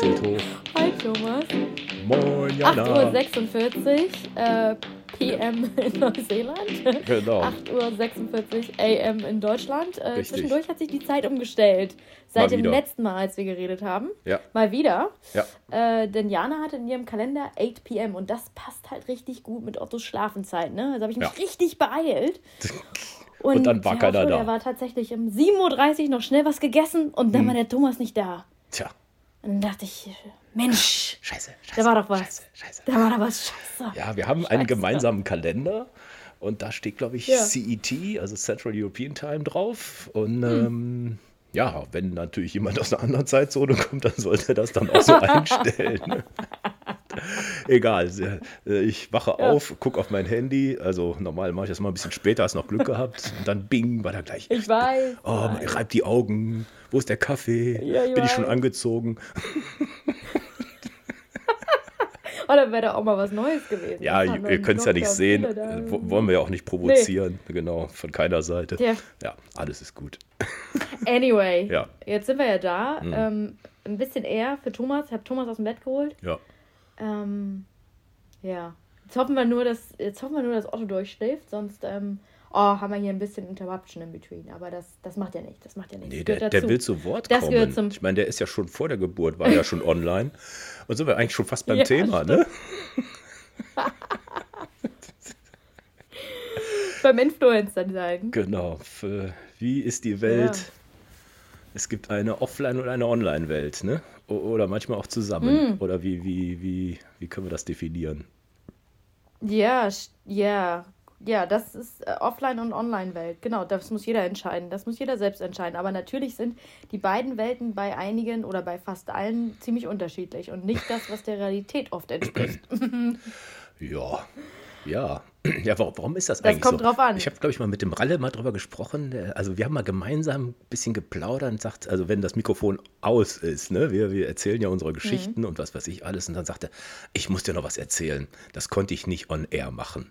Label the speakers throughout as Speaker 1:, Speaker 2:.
Speaker 1: zählt hoch.
Speaker 2: Hi Thomas.
Speaker 1: Moin, Jana.
Speaker 2: 8.46 Uhr äh, PM in Neuseeland.
Speaker 1: Genau.
Speaker 2: 8.46 Uhr AM in Deutschland. Äh, zwischendurch hat sich die Zeit umgestellt. Seit
Speaker 1: Mal
Speaker 2: dem
Speaker 1: wieder.
Speaker 2: letzten Mal, als wir geredet haben.
Speaker 1: Ja.
Speaker 2: Mal wieder.
Speaker 1: Ja.
Speaker 2: Äh, denn Jana hatte in ihrem Kalender 8 PM und das passt halt richtig gut mit Ottos Schlafenszeit. Ne? Also habe ich mich
Speaker 1: Ja.
Speaker 2: richtig beeilt.
Speaker 1: Und dann war keiner da.
Speaker 2: Der war tatsächlich um 7.30 Uhr noch schnell was gegessen und
Speaker 1: Hm.
Speaker 2: dann war der Thomas nicht da.
Speaker 1: Tja.
Speaker 2: Und dann dachte ich, Mensch,
Speaker 1: Scheiße, scheiße.
Speaker 2: da war doch was.
Speaker 1: Scheiße, scheiße.
Speaker 2: Da war doch was scheiße.
Speaker 1: Ja, wir haben einen
Speaker 2: Scheiße.
Speaker 1: gemeinsamen Kalender und da steht, glaube ich,
Speaker 2: Ja.
Speaker 1: CET, also Central European Time drauf. Und
Speaker 2: Hm.
Speaker 1: ähm, ja, wenn natürlich jemand aus einer anderen Zeitzone kommt, dann sollte er das dann auch so einstellen. Egal, äh, ich wache auf, gucke auf mein Handy. Also normal mache ich das mal ein bisschen später, hast noch Glück gehabt. Und dann bing, war da gleich.
Speaker 2: Ich weiß.
Speaker 1: Oh, ich reib die Augen. Wo ist der Kaffee?
Speaker 2: Ja,
Speaker 1: Bin ich schon angezogen?
Speaker 2: Oh, dann wäre da auch mal was Neues gewesen.
Speaker 1: Ja, ihr könnt es ja nicht sehen. Wollen wir ja auch nicht provozieren. Genau, von keiner Seite.
Speaker 2: Ja.
Speaker 1: Ja, alles ist gut.
Speaker 2: Anyway,
Speaker 1: Ja.
Speaker 2: Jetzt sind wir ja da. Ähm, ein bisschen eher für Thomas. Ich habe Thomas aus dem Bett geholt.
Speaker 1: Ja.
Speaker 2: Ähm, ja. Jetzt hoffen wir nur, dass jetzt hoffen wir nur, dass Otto durchschläft, sonst ähm, oh, haben wir hier ein bisschen Interruption in between. Aber das, das macht ja nicht. Das macht ja nichts.
Speaker 1: Nee, der, der will zu Wort
Speaker 2: Das
Speaker 1: kommen.
Speaker 2: gehört zum-
Speaker 1: ich meine, der ist ja schon vor der Geburt, war ja schon online. Und sind wir eigentlich schon fast beim
Speaker 2: Ja,
Speaker 1: Thema, ne?
Speaker 2: Beim Influencer sagen.
Speaker 1: Genau. Für, wie ist die Welt?
Speaker 2: Ja.
Speaker 1: Es gibt eine Offline- und eine Online-Welt, ne? Oder manchmal auch zusammen.
Speaker 2: Hm.
Speaker 1: Oder wie, wie, wie, wie können wir das definieren?
Speaker 2: Ja, ja. Ja, das ist äh, Offline- und Online-Welt. Genau, das muss jeder entscheiden. Das muss jeder selbst entscheiden. Aber natürlich sind die beiden Welten bei einigen oder bei fast allen ziemlich unterschiedlich und nicht das, was der Realität oft entspricht.
Speaker 1: Ja, ja. Ja, warum, warum ist das,
Speaker 2: Das
Speaker 1: eigentlich
Speaker 2: kommt
Speaker 1: so?
Speaker 2: drauf an.
Speaker 1: Ich habe, glaube ich, mal mit dem Ralle mal drüber gesprochen. der- Also wir haben mal gemeinsam ein bisschen geplaudert und sagt, also wenn das Mikrofon aus ist, ne, wir, wir erzählen ja unsere Geschichten und was weiß ich alles. Und dann sagt er, ich muss dir noch was erzählen. Das konnte ich nicht on air machen.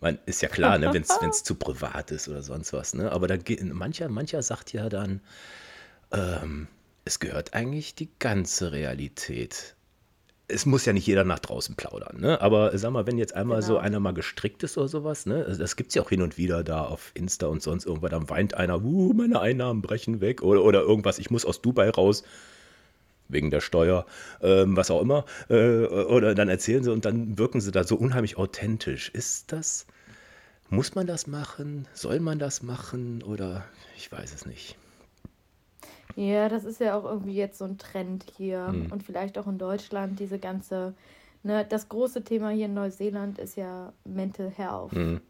Speaker 1: Man, ist ja klar, ne, wenn es zu privat ist oder sonst was. Ne? Aber da geht, mancher, mancher sagt ja dann, ähm, es gehört eigentlich die ganze Realität es muss ja nicht jeder nach draußen plaudern, ne? Aber sag mal, wenn jetzt einmal so
Speaker 2: Genau.
Speaker 1: einer mal gestrickt ist oder sowas, ne? Also Das gibt es ja auch hin und wieder da auf Insta und sonst irgendwann, dann weint einer, uh, meine Einnahmen brechen weg oder, oder irgendwas, ich muss aus Dubai raus, wegen der Steuer, ähm, was auch immer. Äh, oder dann erzählen sie und dann wirken sie da so unheimlich authentisch. Ist das, muss man das machen? Soll man das machen? Oder ich weiß es nicht.
Speaker 2: Ja, das ist ja auch irgendwie jetzt so ein Trend hier
Speaker 1: Hm.
Speaker 2: und vielleicht auch in Deutschland, diese ganze, ne, das große Thema hier in Neuseeland ist ja Mental Health.
Speaker 1: Hm.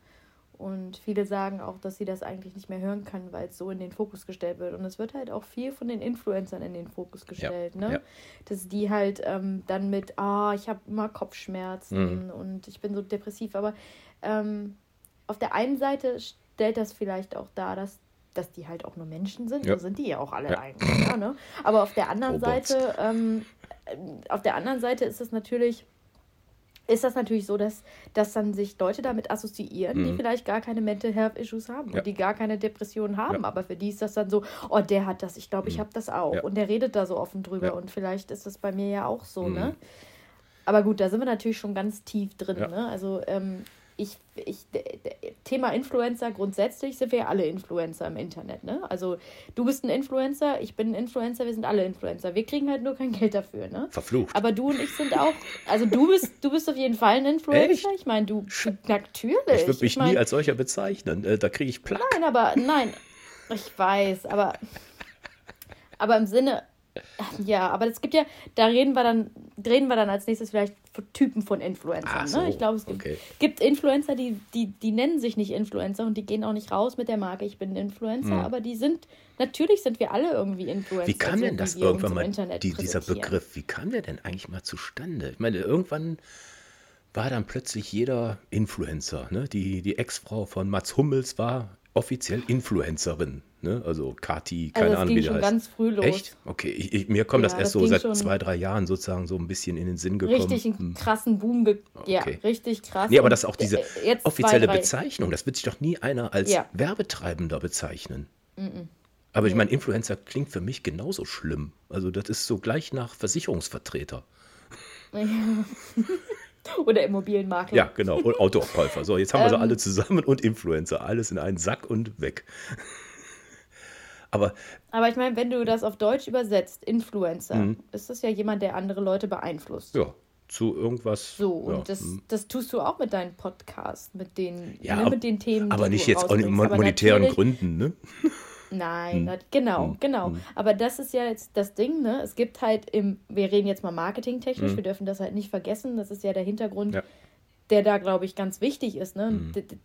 Speaker 2: Und viele sagen auch, dass sie das eigentlich nicht mehr hören können, weil es so in den Fokus gestellt wird. Und es wird halt auch viel von den Influencern in den Fokus gestellt, ne?
Speaker 1: ja.
Speaker 2: Dass die halt ähm, dann mit, ah, ich habe immer
Speaker 1: Mhm.
Speaker 2: Kopfschmerzen und ich bin so depressiv. Aber ähm, auf der einen Seite stellt das vielleicht auch dar, dass, dass die halt auch nur Menschen sind.
Speaker 1: Ja.
Speaker 2: So sind die ja auch alle
Speaker 1: Ja.
Speaker 2: eigentlich. Ja, ne? Aber auf der anderen
Speaker 1: Robots.
Speaker 2: Seite, ähm, äh, auf der anderen Seite ist es natürlich ist das natürlich so, dass, dass dann sich Leute damit assoziieren, die vielleicht gar keine Mental Health Issues haben
Speaker 1: Mhm. Ja.
Speaker 2: und die gar keine Depressionen haben.
Speaker 1: Ja. Mhm.
Speaker 2: Aber für die ist das dann so, oh, der hat das, ich glaube, ich habe das auch.
Speaker 1: Ja.
Speaker 2: Und der redet da so offen drüber.
Speaker 1: Mhm.
Speaker 2: Und vielleicht ist das bei mir ja auch so, ne? Aber gut, da sind wir natürlich schon ganz tief drin, ne? Also ähm, ich, ich, Thema Influencer, grundsätzlich sind wir ja alle Influencer im Internet, ne? Also du bist ein Influencer, ich bin ein Influencer, wir sind alle Influencer. Wir kriegen halt nur kein Geld dafür, ne?
Speaker 1: Verflucht.
Speaker 2: Aber du und ich sind auch, also du bist, du bist auf jeden Fall ein Influencer.
Speaker 1: Echt?
Speaker 2: Ich meine, du, natürlich.
Speaker 1: ich würde mich
Speaker 2: mein,
Speaker 1: nie als solcher bezeichnen. Äh, da kriege ich Plack.
Speaker 2: Nein, aber, nein, ich weiß, aber, aber im Sinne, ja, aber es gibt ja, da reden wir dann, reden wir dann als nächstes vielleicht von Typen von Influencern.
Speaker 1: Ach so,
Speaker 2: ne? Ich glaube, es gibt,
Speaker 1: okay.
Speaker 2: gibt Influencer, die, die, die nennen sich nicht Influencer und die gehen auch nicht raus mit der Marke, ich bin Influencer, aber die sind, natürlich sind wir alle irgendwie Influencer.
Speaker 1: Wie kam denn das irgendwann mal, die, dieser. Begriff, wie kam der denn eigentlich mal zustande? Ich meine, irgendwann war dann plötzlich jeder Influencer. Ne? Die, die Ex-Frau von Mats Hummels war offiziell Influencerin. Ne? Also Kati, keine
Speaker 2: Also
Speaker 1: Ahnung, wie
Speaker 2: schon
Speaker 1: heißt.
Speaker 2: ganz früh los.
Speaker 1: Echt? Okay, ich, ich, mir kommt
Speaker 2: Ja,
Speaker 1: das erst
Speaker 2: das
Speaker 1: so seit zwei, drei Jahren sozusagen so ein bisschen in den Sinn gekommen.
Speaker 2: Richtig einen
Speaker 1: Hm.
Speaker 2: krassen Boom, ge ja,
Speaker 1: Okay.
Speaker 2: richtig krass.
Speaker 1: Nee, aber das ist auch diese
Speaker 2: äh, jetzt zwei,
Speaker 1: offizielle
Speaker 2: drei-
Speaker 1: Bezeichnung, das wird sich doch nie einer als
Speaker 2: Ja.
Speaker 1: Werbetreibender bezeichnen. Aber ich meine, Influencer klingt für mich genauso schlimm. Also das ist so gleich nach Versicherungsvertreter.
Speaker 2: Ja. Oder Immobilienmakler.
Speaker 1: Ja, genau. Und Autokäufer. So, jetzt haben wir sie alle zusammen und Influencer. Alles in einen Sack und weg. Aber,
Speaker 2: Aber ich meine, wenn du das auf Deutsch übersetzt, Influencer, ist das ja jemand, der andere Leute beeinflusst.
Speaker 1: ja, zu irgendwas.
Speaker 2: So, und
Speaker 1: ja,
Speaker 2: das,
Speaker 1: hm.
Speaker 2: das tust du auch mit deinem Podcast, mit den,
Speaker 1: Ja,
Speaker 2: ne, mit den Themen.
Speaker 1: aber nicht jetzt.
Speaker 2: Aber
Speaker 1: monetären Gründen, ne?
Speaker 2: Nein, das, genau, genau. Aber das ist ja jetzt das Ding, ne? Es gibt halt im, wir reden jetzt mal marketingtechnisch, wir dürfen das halt nicht vergessen. Das ist ja der Hintergrund,
Speaker 1: Ja.
Speaker 2: der da, glaube ich, ganz wichtig ist. Ne? D- d-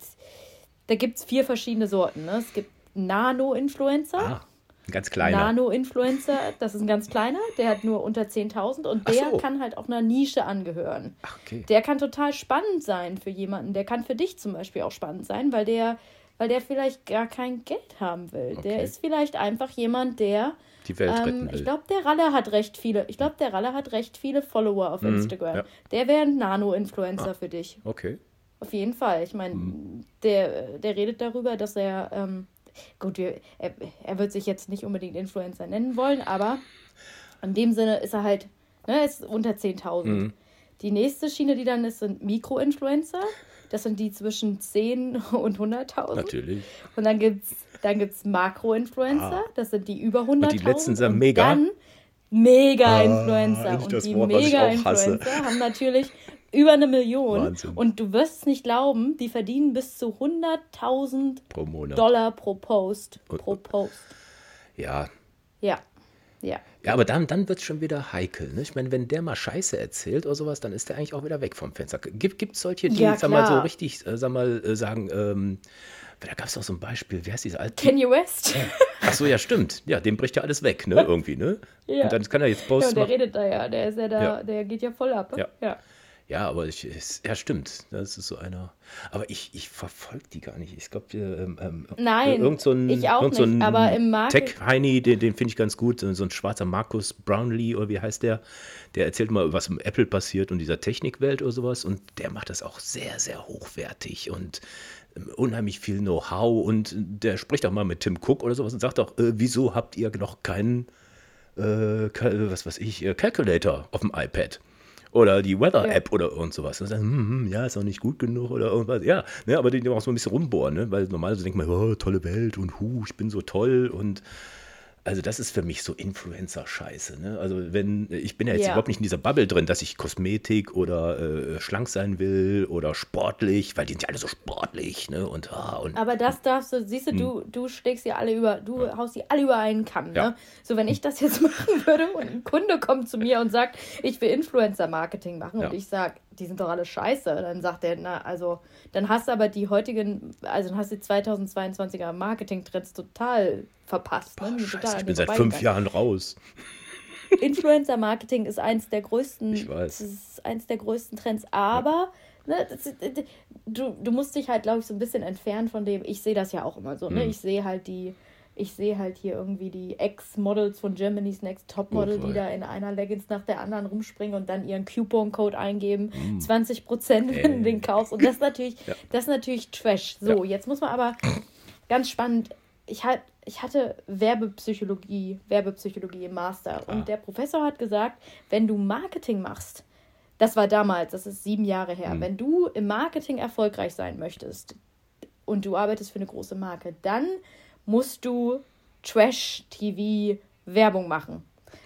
Speaker 2: Da gibt es vier verschiedene Sorten. Ne? Es gibt Nano-Influencer.
Speaker 1: Ah, ein ganz kleiner.
Speaker 2: Nano-Influencer, das ist ein ganz kleiner, der hat nur unter 10.000 und der
Speaker 1: so.
Speaker 2: kann halt auch einer Nische angehören.
Speaker 1: Ach, okay.
Speaker 2: Der kann total spannend sein für jemanden. Der kann für dich zum Beispiel auch spannend sein, weil der, weil der vielleicht gar kein Geld haben will. Der
Speaker 1: Okay.
Speaker 2: ist vielleicht einfach jemand, der.
Speaker 1: Die Welt retten
Speaker 2: Ähm,
Speaker 1: will.
Speaker 2: ich glaube, der Ralle hat recht viele. Ich glaube, der Ralle hat recht viele Follower auf Instagram.
Speaker 1: Mhm, ja.
Speaker 2: Der wäre ein Nano-Influencer für dich.
Speaker 1: okay.
Speaker 2: Auf jeden Fall. Ich meine,
Speaker 1: Mhm.
Speaker 2: der, der redet darüber, dass er, ähm, gut, wir, er, er wird sich jetzt nicht unbedingt Influencer nennen wollen, aber in dem Sinne ist er halt, ne, ist unter 10.000.
Speaker 1: Mhm.
Speaker 2: Die nächste Schiene, die dann ist, sind Mikroinfluencer. Das sind die zwischen 10 und 100.000.
Speaker 1: Natürlich.
Speaker 2: Und dann gibt es dann gibt's Makroinfluencer,
Speaker 1: Ah.
Speaker 2: das sind die über 100.000.
Speaker 1: die letzten sind
Speaker 2: und
Speaker 1: mega?
Speaker 2: Dann Mega-Influencer.
Speaker 1: Ah,
Speaker 2: und die. Mega-Influencer haben natürlich über eine Million.
Speaker 1: Wahnsinn.
Speaker 2: Und du wirst es nicht glauben, die verdienen bis zu 100.000
Speaker 1: Pro Monat.
Speaker 2: Dollar pro Post.
Speaker 1: Und-
Speaker 2: Pro Post.
Speaker 1: Ja.
Speaker 2: Ja. Ja.
Speaker 1: Ja, aber dann, dann wird es schon wieder heikel. Ne? Ich meine, wenn der mal Scheiße erzählt oder sowas, dann ist der eigentlich auch wieder weg vom Fenster. Gibt es solche, die,
Speaker 2: Ja,
Speaker 1: sag mal, so richtig, äh, sag mal, äh, sagen, ähm, da gab es auch so ein Beispiel, wie heißt dieser alte?
Speaker 2: Kanye West.
Speaker 1: Ach so, ja, stimmt. Ja, dem bricht ja alles weg, ne? Irgendwie, ne?
Speaker 2: Ja.
Speaker 1: Und dann kann er jetzt
Speaker 2: Ja,
Speaker 1: Posts
Speaker 2: und der
Speaker 1: machen.
Speaker 2: redet da ja, der ist ja da,
Speaker 1: Ja.
Speaker 2: der geht ja voll ab. ne?
Speaker 1: Ja.
Speaker 2: ja.
Speaker 1: Ja, aber ich, es- ja, stimmt. Das ist so einer. Aber ich, ich verfolge die gar nicht. Ich glaube, ähm, ähm,
Speaker 2: Nein,
Speaker 1: irgend so ein,
Speaker 2: ich auch
Speaker 1: irgend so ein
Speaker 2: nicht, aber im Market-
Speaker 1: Tech-Heini, den, den finde ich ganz gut. So ein schwarzer Markus Brownlee oder wie heißt der? Der erzählt mal, was im Apple passiert und dieser Technikwelt oder sowas. Und der macht das auch sehr, sehr hochwertig und ähm, unheimlich viel Know-how. Und der spricht auch mal mit Tim Cook oder sowas und sagt auch, äh, wieso habt ihr noch keinen äh, was weiß ich, äh, Calculator auf dem iPad. Oder die Weather-App oder irgend sowas. Und dann, hm, hm, ja, ist noch nicht gut genug oder irgendwas. Ja, ne, aber die die auch so ein bisschen rumbohren, ne? weil normalerweise denkt man, oh, tolle Welt und hu, ich bin so toll und also das ist für mich so Influencer-Scheiße. Ne? Also wenn, ich bin ja jetzt
Speaker 2: Ja.
Speaker 1: überhaupt nicht in dieser Bubble drin, dass ich Kosmetik oder äh, schlank sein will oder sportlich, weil die sind ja alle so sportlich, ne? Und, ah, und
Speaker 2: Aber das darfst du, siehst du, du, du schlägst sie alle über, du haust sie alle über einen Kamm. Ne?
Speaker 1: Ja.
Speaker 2: So, wenn ich das jetzt machen würde und ein Kunde kommt zu mir und sagt, ich will Influencer-Marketing machen
Speaker 1: Ja.
Speaker 2: und ich sage, die sind doch alle scheiße, dann sagt er, na, also, dann hast du aber die heutigen, also dann hast du die 2022er Marketing-Trends total verpasst. Ne? Die sind
Speaker 1: Scheiße,
Speaker 2: total
Speaker 1: ich bin seit fünf. Jahren raus.
Speaker 2: Influencer-Marketing ist eins der größten,
Speaker 1: Ich weiß.
Speaker 2: das ist eins der größten Trends, aber ne, das, ist- du, du musst dich halt, glaube ich, so ein bisschen entfernen von dem, ich sehe das ja auch immer so,
Speaker 1: Mhm.
Speaker 2: ne? Ich sehe halt die, ich sehe halt hier irgendwie die Ex-Models von Germany's Next Topmodel,
Speaker 1: Oh,
Speaker 2: die da in einer Leggings nach der anderen rumspringen und dann ihren Coupon-Code eingeben, 20 Prozent, wenn du.
Speaker 1: Äh.
Speaker 2: den kaufst. Und das ist natürlich,
Speaker 1: Ja.
Speaker 2: das ist natürlich Trash. So,
Speaker 1: Ja.
Speaker 2: jetzt muss man aber ganz spannend. Ich, halt, ich hatte Werbepsychologie, Werbepsychologie im Master
Speaker 1: Ah.
Speaker 2: und der Professor hat gesagt, wenn du Marketing machst, das war damals, das ist sieben Jahre her,
Speaker 1: Mhm.
Speaker 2: wenn du im Marketing erfolgreich sein möchtest und du arbeitest für eine große Marke, dann musst du Trash-TV-Werbung machen,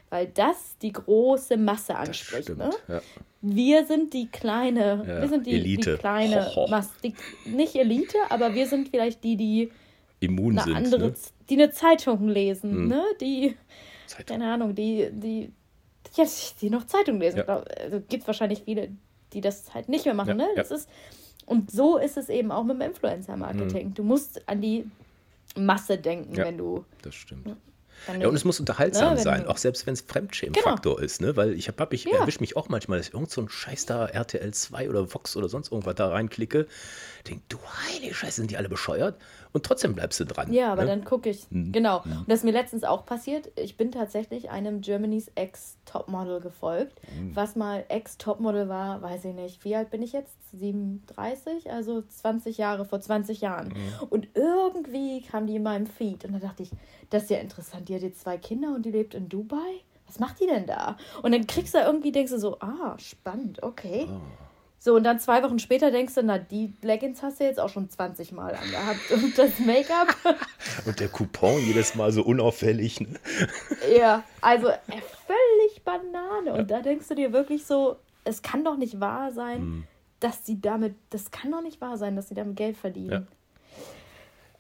Speaker 2: weil das die große Masse anspricht.
Speaker 1: stimmt.
Speaker 2: Ne?
Speaker 1: Ja.
Speaker 2: Wir sind die kleine,
Speaker 1: Ja,
Speaker 2: wir sind die,
Speaker 1: Elite.
Speaker 2: die kleine
Speaker 1: Ho, ho.
Speaker 2: Masse, die, nicht Elite, aber wir sind vielleicht die, die
Speaker 1: Immun
Speaker 2: eine
Speaker 1: sind.
Speaker 2: andere,
Speaker 1: ne?
Speaker 2: die eine Zeitung lesen,
Speaker 1: Mhm.
Speaker 2: ne? Die,
Speaker 1: Zeitung.
Speaker 2: keine Ahnung, die, die, ja, die noch Zeitung lesen.
Speaker 1: Ja.
Speaker 2: Also gibt wahrscheinlich viele, die das halt nicht mehr machen,
Speaker 1: Ja,
Speaker 2: ne? Das ist, und so ist es eben auch mit dem Influencer-Marketing. Du musst an die Masse denken.
Speaker 1: Ja.
Speaker 2: wenn du.
Speaker 1: Das stimmt. Ja, und es muss unterhaltsam
Speaker 2: Ne,
Speaker 1: sein, auch selbst wenn es Fremdschämen-Faktor ist, ne? Weil ich habe, hab ich
Speaker 2: Ja.
Speaker 1: erwische mich auch manchmal, dass ich irgend so ein Scheiß da RTL 2 oder Vox oder sonst irgendwas da reinklicke, denke, du heilige Scheiße, sind die alle bescheuert? Und trotzdem bleibst du dran.
Speaker 2: Ja, aber
Speaker 1: ne?
Speaker 2: dann gucke ich.
Speaker 1: Mhm.
Speaker 2: Genau. Und das ist mir letztens auch passiert. Ich bin tatsächlich einem Germany's Ex Topmodel gefolgt.
Speaker 1: Mhm.
Speaker 2: Was mal Ex Topmodel war, weiß ich nicht. Wie alt bin ich jetzt? 37? Also 20 Jahre, vor 20 Jahren.
Speaker 1: Mhm.
Speaker 2: Und irgendwie kam die in meinem Feed. Und da dachte ich, das ist ja interessant. Die hat jetzt zwei Kinder und die lebt in Dubai. Was macht die denn da? Und dann kriegst du irgendwie, denkst du so, ah, spannend, okay.
Speaker 1: Ah.
Speaker 2: So, und dann zwei Wochen später denkst du, na, die Leggings hast du jetzt auch schon 20 Mal angehabt. Und das Make-up,
Speaker 1: Und der Coupon jedes Mal so unauffällig. Ne?
Speaker 2: ja, also äh, völlig Banane. Und da denkst du dir wirklich so, es kann doch nicht wahr sein,
Speaker 1: Hm.
Speaker 2: dass sie damit, das kann doch nicht wahr sein, dass sie damit Geld verdienen.
Speaker 1: Ja.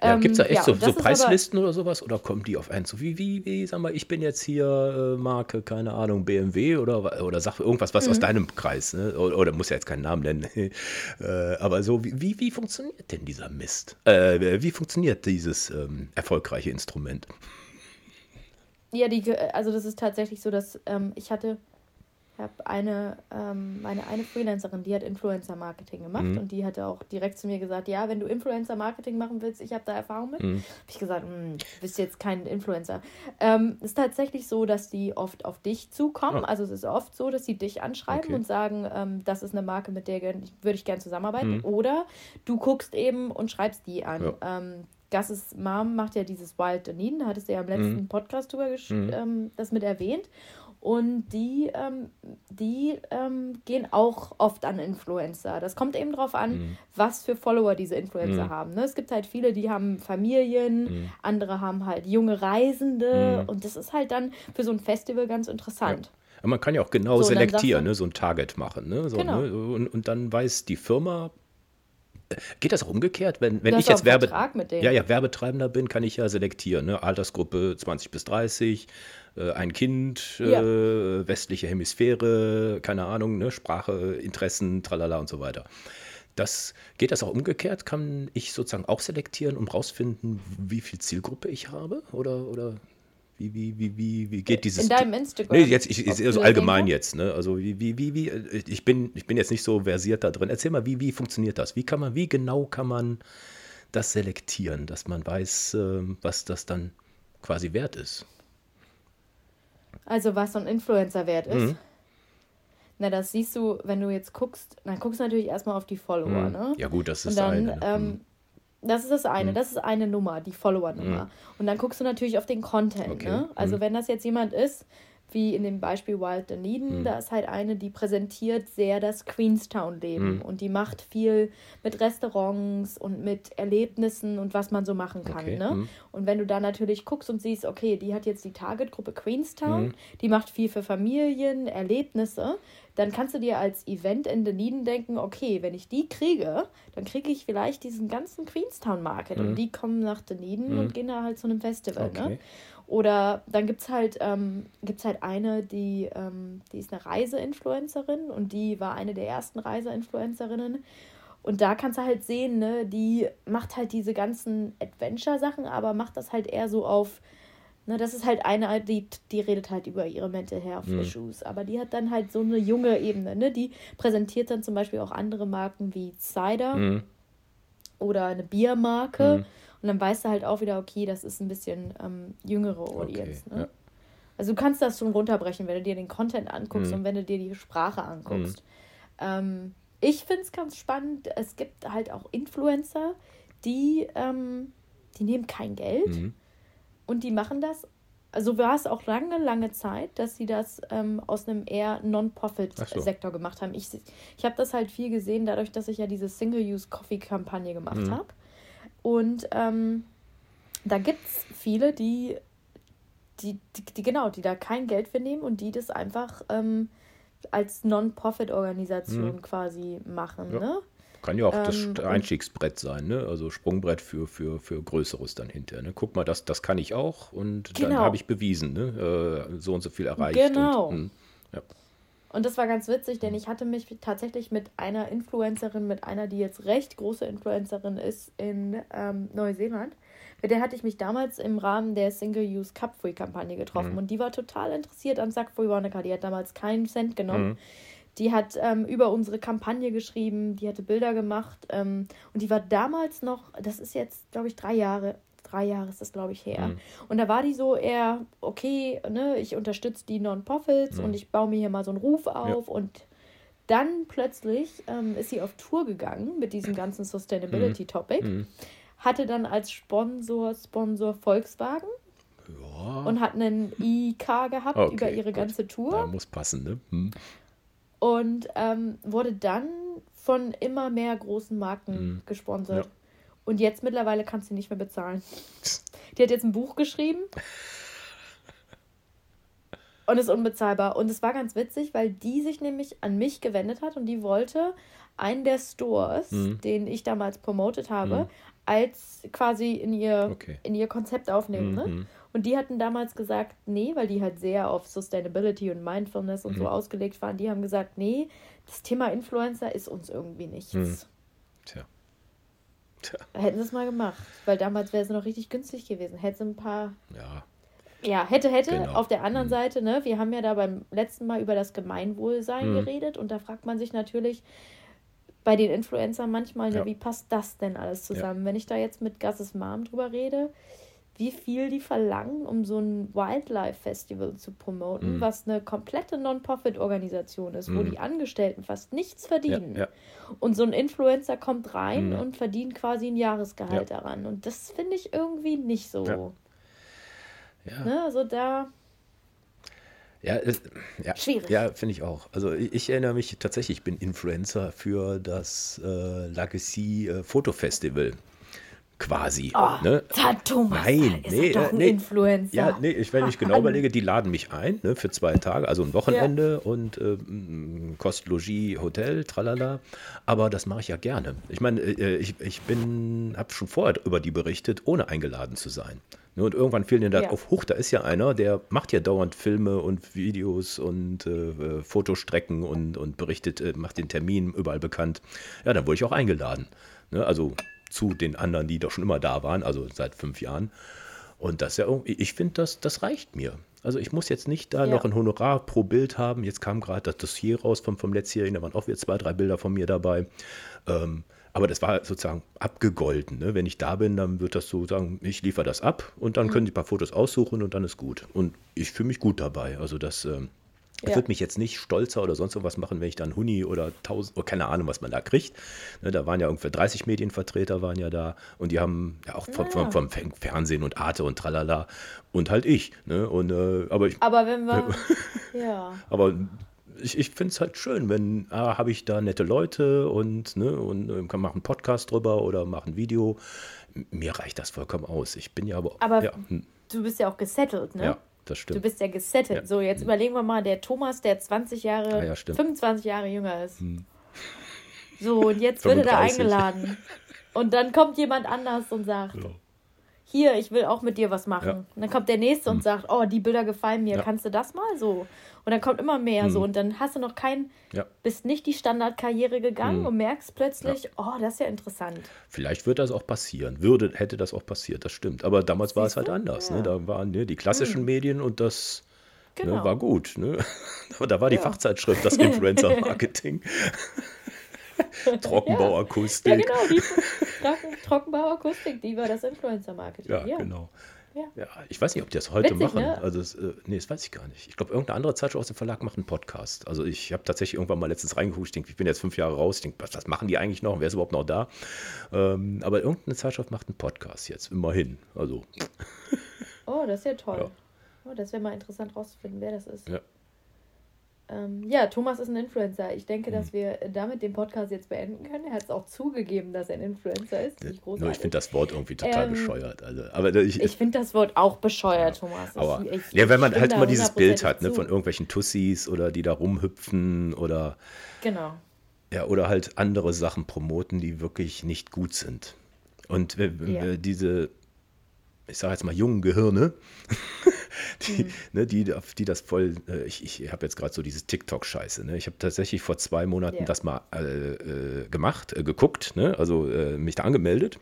Speaker 1: Ja,
Speaker 2: Ähm,
Speaker 1: Gibt es da echt
Speaker 2: ja,
Speaker 1: so, so Preislisten oder sowas? Oder kommen die auf einen zu? Wie, wie, wie, sag mal, ich bin jetzt hier äh, Marke, keine Ahnung, BMW oder, oder sag irgendwas was
Speaker 2: Mhm.
Speaker 1: aus deinem Kreis, ne? Oder, oder muss ja jetzt keinen Namen nennen. äh, aber so, wie, wie, wie funktioniert denn dieser Mist? Äh, wie funktioniert dieses ähm, erfolgreiche Instrument?
Speaker 2: Ja, die, also das ist tatsächlich so, dass ähm, ich hatte, habe eine, ähm, meine eine Freelancerin, die hat Influencer-Marketing gemacht
Speaker 1: Mhm.
Speaker 2: und die hatte auch direkt zu mir gesagt, ja, wenn du Influencer-Marketing machen willst, ich habe da Erfahrung mit.
Speaker 1: Mhm.
Speaker 2: Habe ich gesagt, hm, du bist jetzt kein Influencer. Ähm, es ist tatsächlich so, dass die oft auf dich zukommen.
Speaker 1: Ah.
Speaker 2: Also es ist oft so, dass sie dich anschreiben
Speaker 1: Okay.
Speaker 2: und sagen, ähm, das ist eine Marke, mit der würde ich gerne zusammenarbeiten.
Speaker 1: Mhm.
Speaker 2: Oder du guckst eben und schreibst die an.
Speaker 1: Ja.
Speaker 2: Ähm, Gasses Mom macht ja dieses Wild Dunedin, da hattest du ja im letzten Podcast drüber
Speaker 1: Mhm.
Speaker 2: ähm, das mit erwähnt. Und die, ähm, die ähm, gehen auch oft an Influencer. Das kommt eben drauf an,
Speaker 1: Mhm.
Speaker 2: was für Follower diese Influencer
Speaker 1: Mhm.
Speaker 2: haben. Ne? Es gibt halt viele, die haben Familien,
Speaker 1: Mhm.
Speaker 2: andere haben halt junge Reisende.
Speaker 1: Mhm.
Speaker 2: Und das ist halt dann für so ein Festival ganz interessant.
Speaker 1: Aber man kann ja auch genau
Speaker 2: So,
Speaker 1: selektieren, ne? so ein Target machen. Ne? So,
Speaker 2: Genau.
Speaker 1: ne? Und, und dann weiß die Firma, geht das auch umgekehrt? Wenn, wenn ich jetzt Werbe, ja, ja, Werbetreibender bin, kann ich ja selektieren. Ne? Altersgruppe 20 bis 30, äh, ein Kind, äh, westliche Hemisphäre, keine Ahnung, ne? Sprache, Interessen, tralala und so weiter. Das, geht das auch umgekehrt? Kann ich sozusagen auch selektieren, um rausfinden, wie viel Zielgruppe ich habe? Oder, oder wie, wie, wie, wie, wie geht dieses...
Speaker 2: In deinem Instagram.
Speaker 1: Nee, jetzt, ich, ich, so
Speaker 2: Profil
Speaker 1: allgemein jetzt, ne? Also wie, wie, wie, wie, äh, ich bin, ich bin jetzt nicht so versiert da drin. Erzähl mal, wie, wie funktioniert das? Wie kann man, wie genau kann man das selektieren, dass man weiß, ähm, was das dann quasi wert ist?
Speaker 2: Also was so ein Influencer wert ist.
Speaker 1: Mhm.
Speaker 2: Na, das siehst du, wenn du jetzt guckst, dann guckst du natürlich erstmal auf die Follower,
Speaker 1: Mhm.
Speaker 2: ne?
Speaker 1: Ja gut, das ist
Speaker 2: dann,
Speaker 1: eine. ne?
Speaker 2: ähm, das ist das eine, das ist eine Nummer, die Follower-Nummer. Und dann guckst du natürlich auf den Content,
Speaker 1: Mhm. Okay.
Speaker 2: ne? Also
Speaker 1: Mhm.
Speaker 2: wenn das jetzt jemand ist, wie in dem Beispiel Wild Dunedin,
Speaker 1: Mhm.
Speaker 2: da ist halt eine, die präsentiert sehr das Queenstown-Leben
Speaker 1: Mhm.
Speaker 2: und die macht viel mit Restaurants und mit Erlebnissen und was man so machen kann,
Speaker 1: Okay,
Speaker 2: ne?
Speaker 1: mhm.
Speaker 2: Und wenn du da natürlich guckst und siehst, okay, die hat jetzt die Targetgruppe Queenstown,
Speaker 1: Mhm.
Speaker 2: die macht viel für Familien, Erlebnisse, dann kannst du dir als Event in Dunedin denken, okay, wenn ich die kriege, dann kriege ich vielleicht diesen ganzen Queenstown Market und die kommen nach Dunedin und gehen da halt zu einem Festival, ne?
Speaker 1: Mhm.
Speaker 2: Oder dann gibt es halt, ähm, gibt's halt eine, die, ähm, die ist eine Reiseinfluencerin und die war eine der ersten Reiseinfluencerinnen. Und da kannst du halt sehen, ne, die macht halt diese ganzen Adventure-Sachen, aber macht das halt eher so auf, ne, das ist halt eine, die, die redet halt über ihre Mental Health Issues, aber die hat dann halt so eine junge Ebene, ne, die präsentiert dann zum Beispiel auch andere Marken wie Cider
Speaker 1: Mhm.
Speaker 2: oder eine Biermarke.
Speaker 1: Mhm.
Speaker 2: Und dann weißt du halt auch wieder, okay, das ist ein bisschen ähm, jüngere Audience.
Speaker 1: Okay,
Speaker 2: ne?
Speaker 1: ja.
Speaker 2: Also du kannst das schon runterbrechen, wenn du dir den Content anguckst
Speaker 1: Mhm.
Speaker 2: und wenn du dir die Sprache anguckst. Ähm, ich finde es ganz spannend. Es gibt halt auch Influencer, die, ähm, die nehmen kein Geld
Speaker 1: Mhm.
Speaker 2: und die machen das. Also war es auch lange, lange Zeit, dass sie das ähm, aus einem eher
Speaker 1: Ach so.
Speaker 2: Non-Profit-Sektor gemacht haben. Ich, ich habe das halt viel gesehen, dadurch, dass ich ja diese Single-Use-Coffee-Kampagne gemacht
Speaker 1: Mhm.
Speaker 2: habe. Und ähm, da gibt es viele, die, die, die, die, genau, die da kein Geld für nehmen und die das einfach ähm, als Non-Profit-Organisation quasi machen.
Speaker 1: Mhm. Ja.
Speaker 2: Ne?
Speaker 1: Kann ja auch das
Speaker 2: Ähm, und-
Speaker 1: Einstiegsbrett sein, ne? Also Sprungbrett für, für, für Größeres dann hinterher. Ne? Guck mal, das, das kann ich auch und dann
Speaker 2: Genau.
Speaker 1: habe ich bewiesen, ne? Äh, so und so viel erreicht.
Speaker 2: Genau.
Speaker 1: Und, hm, ja.
Speaker 2: Und das war ganz witzig, denn ich hatte mich tatsächlich mit einer Influencerin, mit einer, die jetzt recht große Influencerin ist in ähm, Neuseeland, mit der hatte ich mich damals im Rahmen der Single-Use Cup Free Kampagne getroffen. Und die war total interessiert an Sack Free Wanaka. Die hat damals keinen Cent genommen. Die hat ähm, über unsere Kampagne geschrieben, die hatte Bilder gemacht ähm, und die war damals noch, das ist jetzt, glaube ich, drei Jahre, drei Jahre ist das, glaube ich, her. Mhm. Und da war die so eher, okay, ne, ich unterstütze die Non-Profits mhm. und ich baue mir hier mal so einen Ruf auf ja. und dann plötzlich ähm, ist sie auf Tour gegangen mit diesem ganzen Sustainability-Topic. Mhm. Hatte dann als Sponsor, Sponsor Volkswagen. Ja. Und hat einen IK gehabt okay, über ihre gut. ganze Tour.
Speaker 1: Ja, muss passen, ne? Hm.
Speaker 2: Und ähm, wurde dann von immer mehr großen Marken hm. gesponsert. Ja. Und jetzt mittlerweile kannst du nicht mehr bezahlen. Die hat jetzt ein Buch geschrieben und ist unbezahlbar. Und es war ganz witzig, weil die sich nämlich an mich gewendet hat und die wollte einen der Stores, mhm. den ich damals promotet habe, mhm. als quasi in ihr, okay. in ihr Konzept aufnehmen. Ne? Mhm. Ne? Und die hatten damals gesagt, nee, weil die halt sehr auf Sustainability und Mindfulness und so mhm. ausgelegt waren. Die haben gesagt, nee, das Thema Influencer ist uns irgendwie nichts. Mhm. Tja. Tja. Hätten sie es mal gemacht, weil damals wäre es noch richtig günstig gewesen. Hätten sie ein paar ja. Ja, hätte, hätte. Genau. Auf der anderen mhm. Seite, ne, wir haben ja da beim letzten Mal über das Gemeinwohlsein mhm. geredet und da fragt man sich natürlich bei den Influencern manchmal, ja. wie passt das denn alles zusammen? Ja. Wenn ich da jetzt mit Gasses Mom drüber rede, wie viel die verlangen, um so ein Wildlife-Festival zu promoten, mhm. was eine komplette Non-Profit-Organisation ist, wo mhm. die Angestellten fast nichts verdienen. Ja, ja. Und so ein Influencer kommt rein mhm. und verdient quasi ein Jahresgehalt ja. daran. Und das finde ich irgendwie nicht so. Ja. Ne? Also da.
Speaker 1: Ja, ist, ja, Schwierig. Ja, finde ich auch. Also ich, ich, erinnere mich tatsächlich, ich bin Influencer für das äh, Legacy äh, Foto Festival quasi. Oh, ne? Thomas, Nein, ist nee, doch ein nee, Influencer. Ja, nee, ich, wenn ich genau überlege, die laden mich ein ne, für zwei Tage, also ein Wochenende ja. und äh, Kost, Logis, Hotel, tralala. Aber das mache ich ja gerne. Ich meine, äh, ich, ich bin, habe schon vorher über die berichtet, ohne eingeladen zu sein. Ne, und irgendwann fiel mir das ja. auf, huch, da ist ja einer, der macht ja dauernd Filme und Videos und äh, äh Fotostrecken und, und berichtet, äh, macht den Termin überall bekannt. Ja, dann wurde ich auch eingeladen. Ne, also zu den anderen, die doch schon immer da waren, also seit fünf Jahren. Und das ja irgendwie, ich finde, das, das reicht mir. Also ich muss jetzt nicht da ja. noch ein Honorar pro Bild haben. Jetzt kam gerade das Dossier raus vom, vom letztjährigen, da waren auch wieder zwei, drei Bilder von mir dabei. Ähm, aber das war sozusagen abgegolten. Ne? Wenn ich da bin, dann wird das so sagen, ich liefere das ab und dann mhm. können Sie ein paar Fotos aussuchen und dann ist gut. Und ich fühle mich gut dabei. Also das, ähm, ja. würde mich jetzt nicht stolzer oder sonst irgendwas machen, wenn ich dann Huni oder tausend, oder keine Ahnung, was man da kriegt. Ne, da waren ja ungefähr 30 Medienvertreter waren ja da und die haben ja auch vom, ja. vom, vom Fernsehen und Arte und tralala und halt ich. Ne? Und, äh, aber, ich,
Speaker 2: aber wenn wir, ja.
Speaker 1: Aber ich, ich finde es halt schön, wenn ah, habe ich da nette Leute und, ne, und äh, kann machen einen Podcast drüber oder machen ein Video. Mir reicht das vollkommen aus. Ich bin ja aber.
Speaker 2: Aber
Speaker 1: ja,
Speaker 2: du bist ja auch gesettelt, ne?
Speaker 1: Ja das stimmt.
Speaker 2: Du bist ja gesettet. Ja. So, jetzt mhm. überlegen wir mal, der Thomas, der 20 Jahre, ah, ja, 25 Jahre jünger ist. Hm. So, und jetzt wird er da eingeladen. Und dann kommt jemand anders und sagt, ja. Hier, ich will auch mit dir was machen. Ja. Und dann kommt der Nächste hm. und sagt, oh, die Bilder gefallen mir, kannst du das mal so? Und dann kommt immer mehr hm. so. Und dann hast du noch kein, ja. bist nicht die Standardkarriere gegangen hm. und merkst plötzlich, ja. oh, das ist ja interessant.
Speaker 1: Vielleicht wird das auch passieren. Würde, hätte das auch passiert, das stimmt. Aber damals Siehst war es halt anders. Ne? Ja. Da waren ne, die klassischen hm. Medien und das. Ne, genau. Ne, war gut. Ne? da war die Fachzeitschrift, das Influencer-Marketing. Trockenbauakustik. Ja,
Speaker 2: genau, die Trockenbauakustik, die war das Influencer-Marketing.
Speaker 1: Ja, genau. Ja. ja. ich weiß nicht, ob die das heute Witzig, machen. Ne? Also, das, äh, nee, das weiß ich gar nicht. Ich glaube, irgendeine andere Zeitschrift aus dem Verlag macht einen Podcast. Also, ich habe tatsächlich irgendwann mal letztens reingeguckt. Ich denke, ich bin jetzt fünf Jahre raus. Ich denke, was, was machen die eigentlich noch? Wer ist überhaupt noch da? Ähm, aber irgendeine Zeitschrift macht einen Podcast jetzt, immerhin. Also.
Speaker 2: Oh, das ist ja toll. Ja. Oh, das wäre mal interessant rauszufinden, wer das ist. Ja. Ähm, ja, Thomas ist ein Influencer. Ich denke, dass mhm. wir damit den Podcast jetzt beenden können. Er hat es auch zugegeben, dass er ein Influencer ist.
Speaker 1: Ich, ich finde das Wort irgendwie total ähm, bescheuert. Also, aber ich
Speaker 2: ich finde das Wort auch bescheuert, ja, Thomas.
Speaker 1: Aber, ich, ja, wenn man halt immer dieses Bild hat, ne, von irgendwelchen Tussis oder die da rumhüpfen oder.
Speaker 2: Genau.
Speaker 1: Ja, oder halt andere Sachen promoten, die wirklich nicht gut sind. Und ja. diese, ich sage jetzt mal, jungen Gehirne, die, mhm. ne, die, die das voll, äh, ich, ich habe jetzt gerade so dieses TikTok-Scheiße. Ne? Ich habe tatsächlich vor zwei Monaten yeah. das mal äh, äh, gemacht, äh, geguckt, ne? also äh, mich da angemeldet.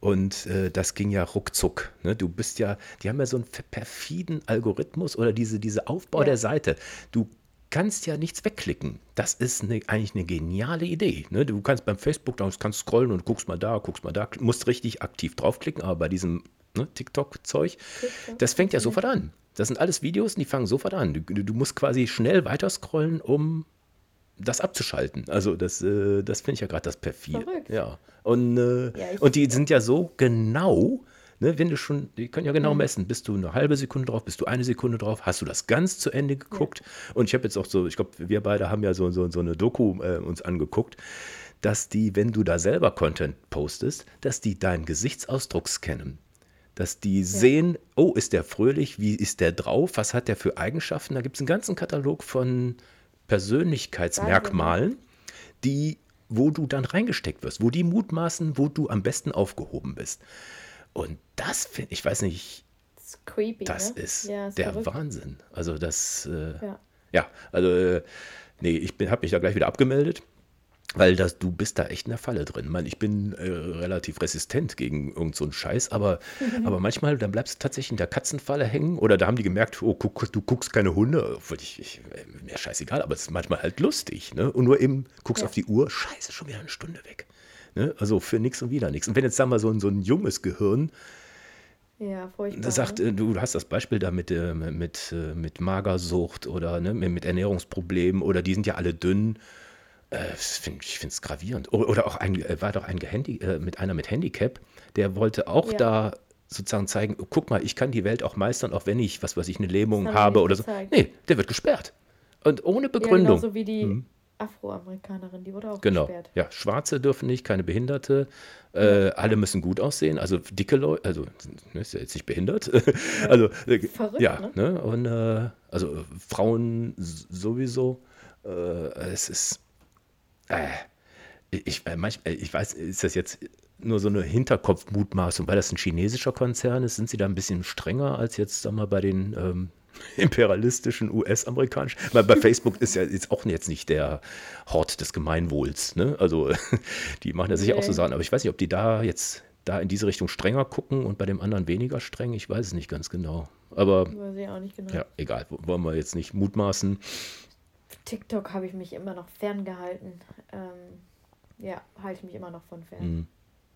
Speaker 1: Und das ging ja ruckzuck. Ne? Du bist ja, die haben ja so einen perfiden Algorithmus oder diese, diese Aufbau ja. der Seite. Du kannst ja nichts wegklicken. Das ist eine, eigentlich eine geniale Idee. Ne? Du kannst beim Facebook, da kannst scrollen und guckst mal da, guckst mal da, musst richtig aktiv draufklicken, aber bei diesem ne, TikTok-Zeug, das fängt ja sofort an. Das sind alles Videos, die fangen sofort an. Du, du musst quasi schnell weiter scrollen, um das abzuschalten. Also das, äh, das finde ich ja gerade das perfide. Ja. Und, äh, ja, und die sind ja so genau, ne, wenn du schon, die können ja genau mhm. messen, bist du eine halbe Sekunde drauf, bist du eine Sekunde drauf, hast du das ganz zu Ende geguckt? Ja. Und ich habe jetzt auch so, ich glaube, wir beide haben ja so, so, so eine Doku äh, uns angeguckt, dass die, wenn du da selber Content postest, dass die deinen Gesichtsausdruck scannen dass die ja. sehen, oh, ist der fröhlich, wie ist der drauf, was hat der für Eigenschaften. Da gibt es einen ganzen Katalog von Persönlichkeitsmerkmalen, die, wo du dann reingesteckt wirst, wo die mutmaßen, wo du am besten aufgehoben bist. Und das finde ich, weiß nicht, das ist, creepy, das ne? ist ja, der verrückt. Wahnsinn. Also das, äh, ja. ja. also äh, nee, ich habe mich da gleich wieder abgemeldet. Weil das, du bist da echt in der Falle drin. Ich, meine, ich bin äh, relativ resistent gegen irgend so einen Scheiß, aber, aber manchmal, dann bleibst du tatsächlich in der Katzenfalle hängen oder da haben die gemerkt, oh, guck, du guckst keine Hunde. Ich, ich, mir scheißegal, aber es ist manchmal halt lustig. Ne? Und nur eben guckst ja. auf die Uhr, scheiße, schon wieder eine Stunde weg. Ne? Also für nichts und wieder nichts. Und wenn jetzt, sagen wir mal, so ein, so ein junges Gehirn ja, furchtbar. Sagt, ne? Äh, du hast das Beispiel da mit, äh, mit, äh, mit Magersucht oder ne, mit Ernährungsproblemen oder die sind ja alle dünn äh, find, ich finde es gravierend. Oder auch ein, äh, war doch ein Gehandi äh, mit einer mit Handicap, der wollte auch ja. da sozusagen zeigen, guck mal, ich kann die Welt auch meistern, auch wenn ich, was weiß ich, eine Lähmung habe oder gezeigt. so. Nee, der wird gesperrt. Und ohne Begründung. Ja, genauso
Speaker 2: wie die hm. Afroamerikanerin, die wurde auch
Speaker 1: genau. gesperrt. Ja, Schwarze dürfen nicht, keine Behinderte. Äh, alle müssen gut aussehen, also dicke Leute, also ne, ist ja jetzt nicht behindert. Ja. also äh, Verrückt, ja, ne? ne? Und äh, also Frauen sowieso. Äh, es ist äh, ich, äh, manchmal, äh, ich weiß, ist das jetzt nur so eine Hinterkopfmutmaßung, weil das ein chinesischer Konzern ist, sind sie da ein bisschen strenger als jetzt, sag mal, bei den ähm, imperialistischen US-amerikanischen. Weil bei Facebook ist ja jetzt auch jetzt nicht der Hort des Gemeinwohls. Ne? Also die machen ja sicher okay. auch so Sachen, aber ich weiß nicht, ob die da jetzt da in diese Richtung strenger gucken und bei dem anderen weniger streng. Ich weiß es nicht ganz genau. Aber weiß ich auch nicht genau. ja, egal, wollen wir jetzt nicht mutmaßen.
Speaker 2: TikTok habe ich mich immer noch ferngehalten. Ähm, ja, halte ich mich immer noch von fern. Mhm.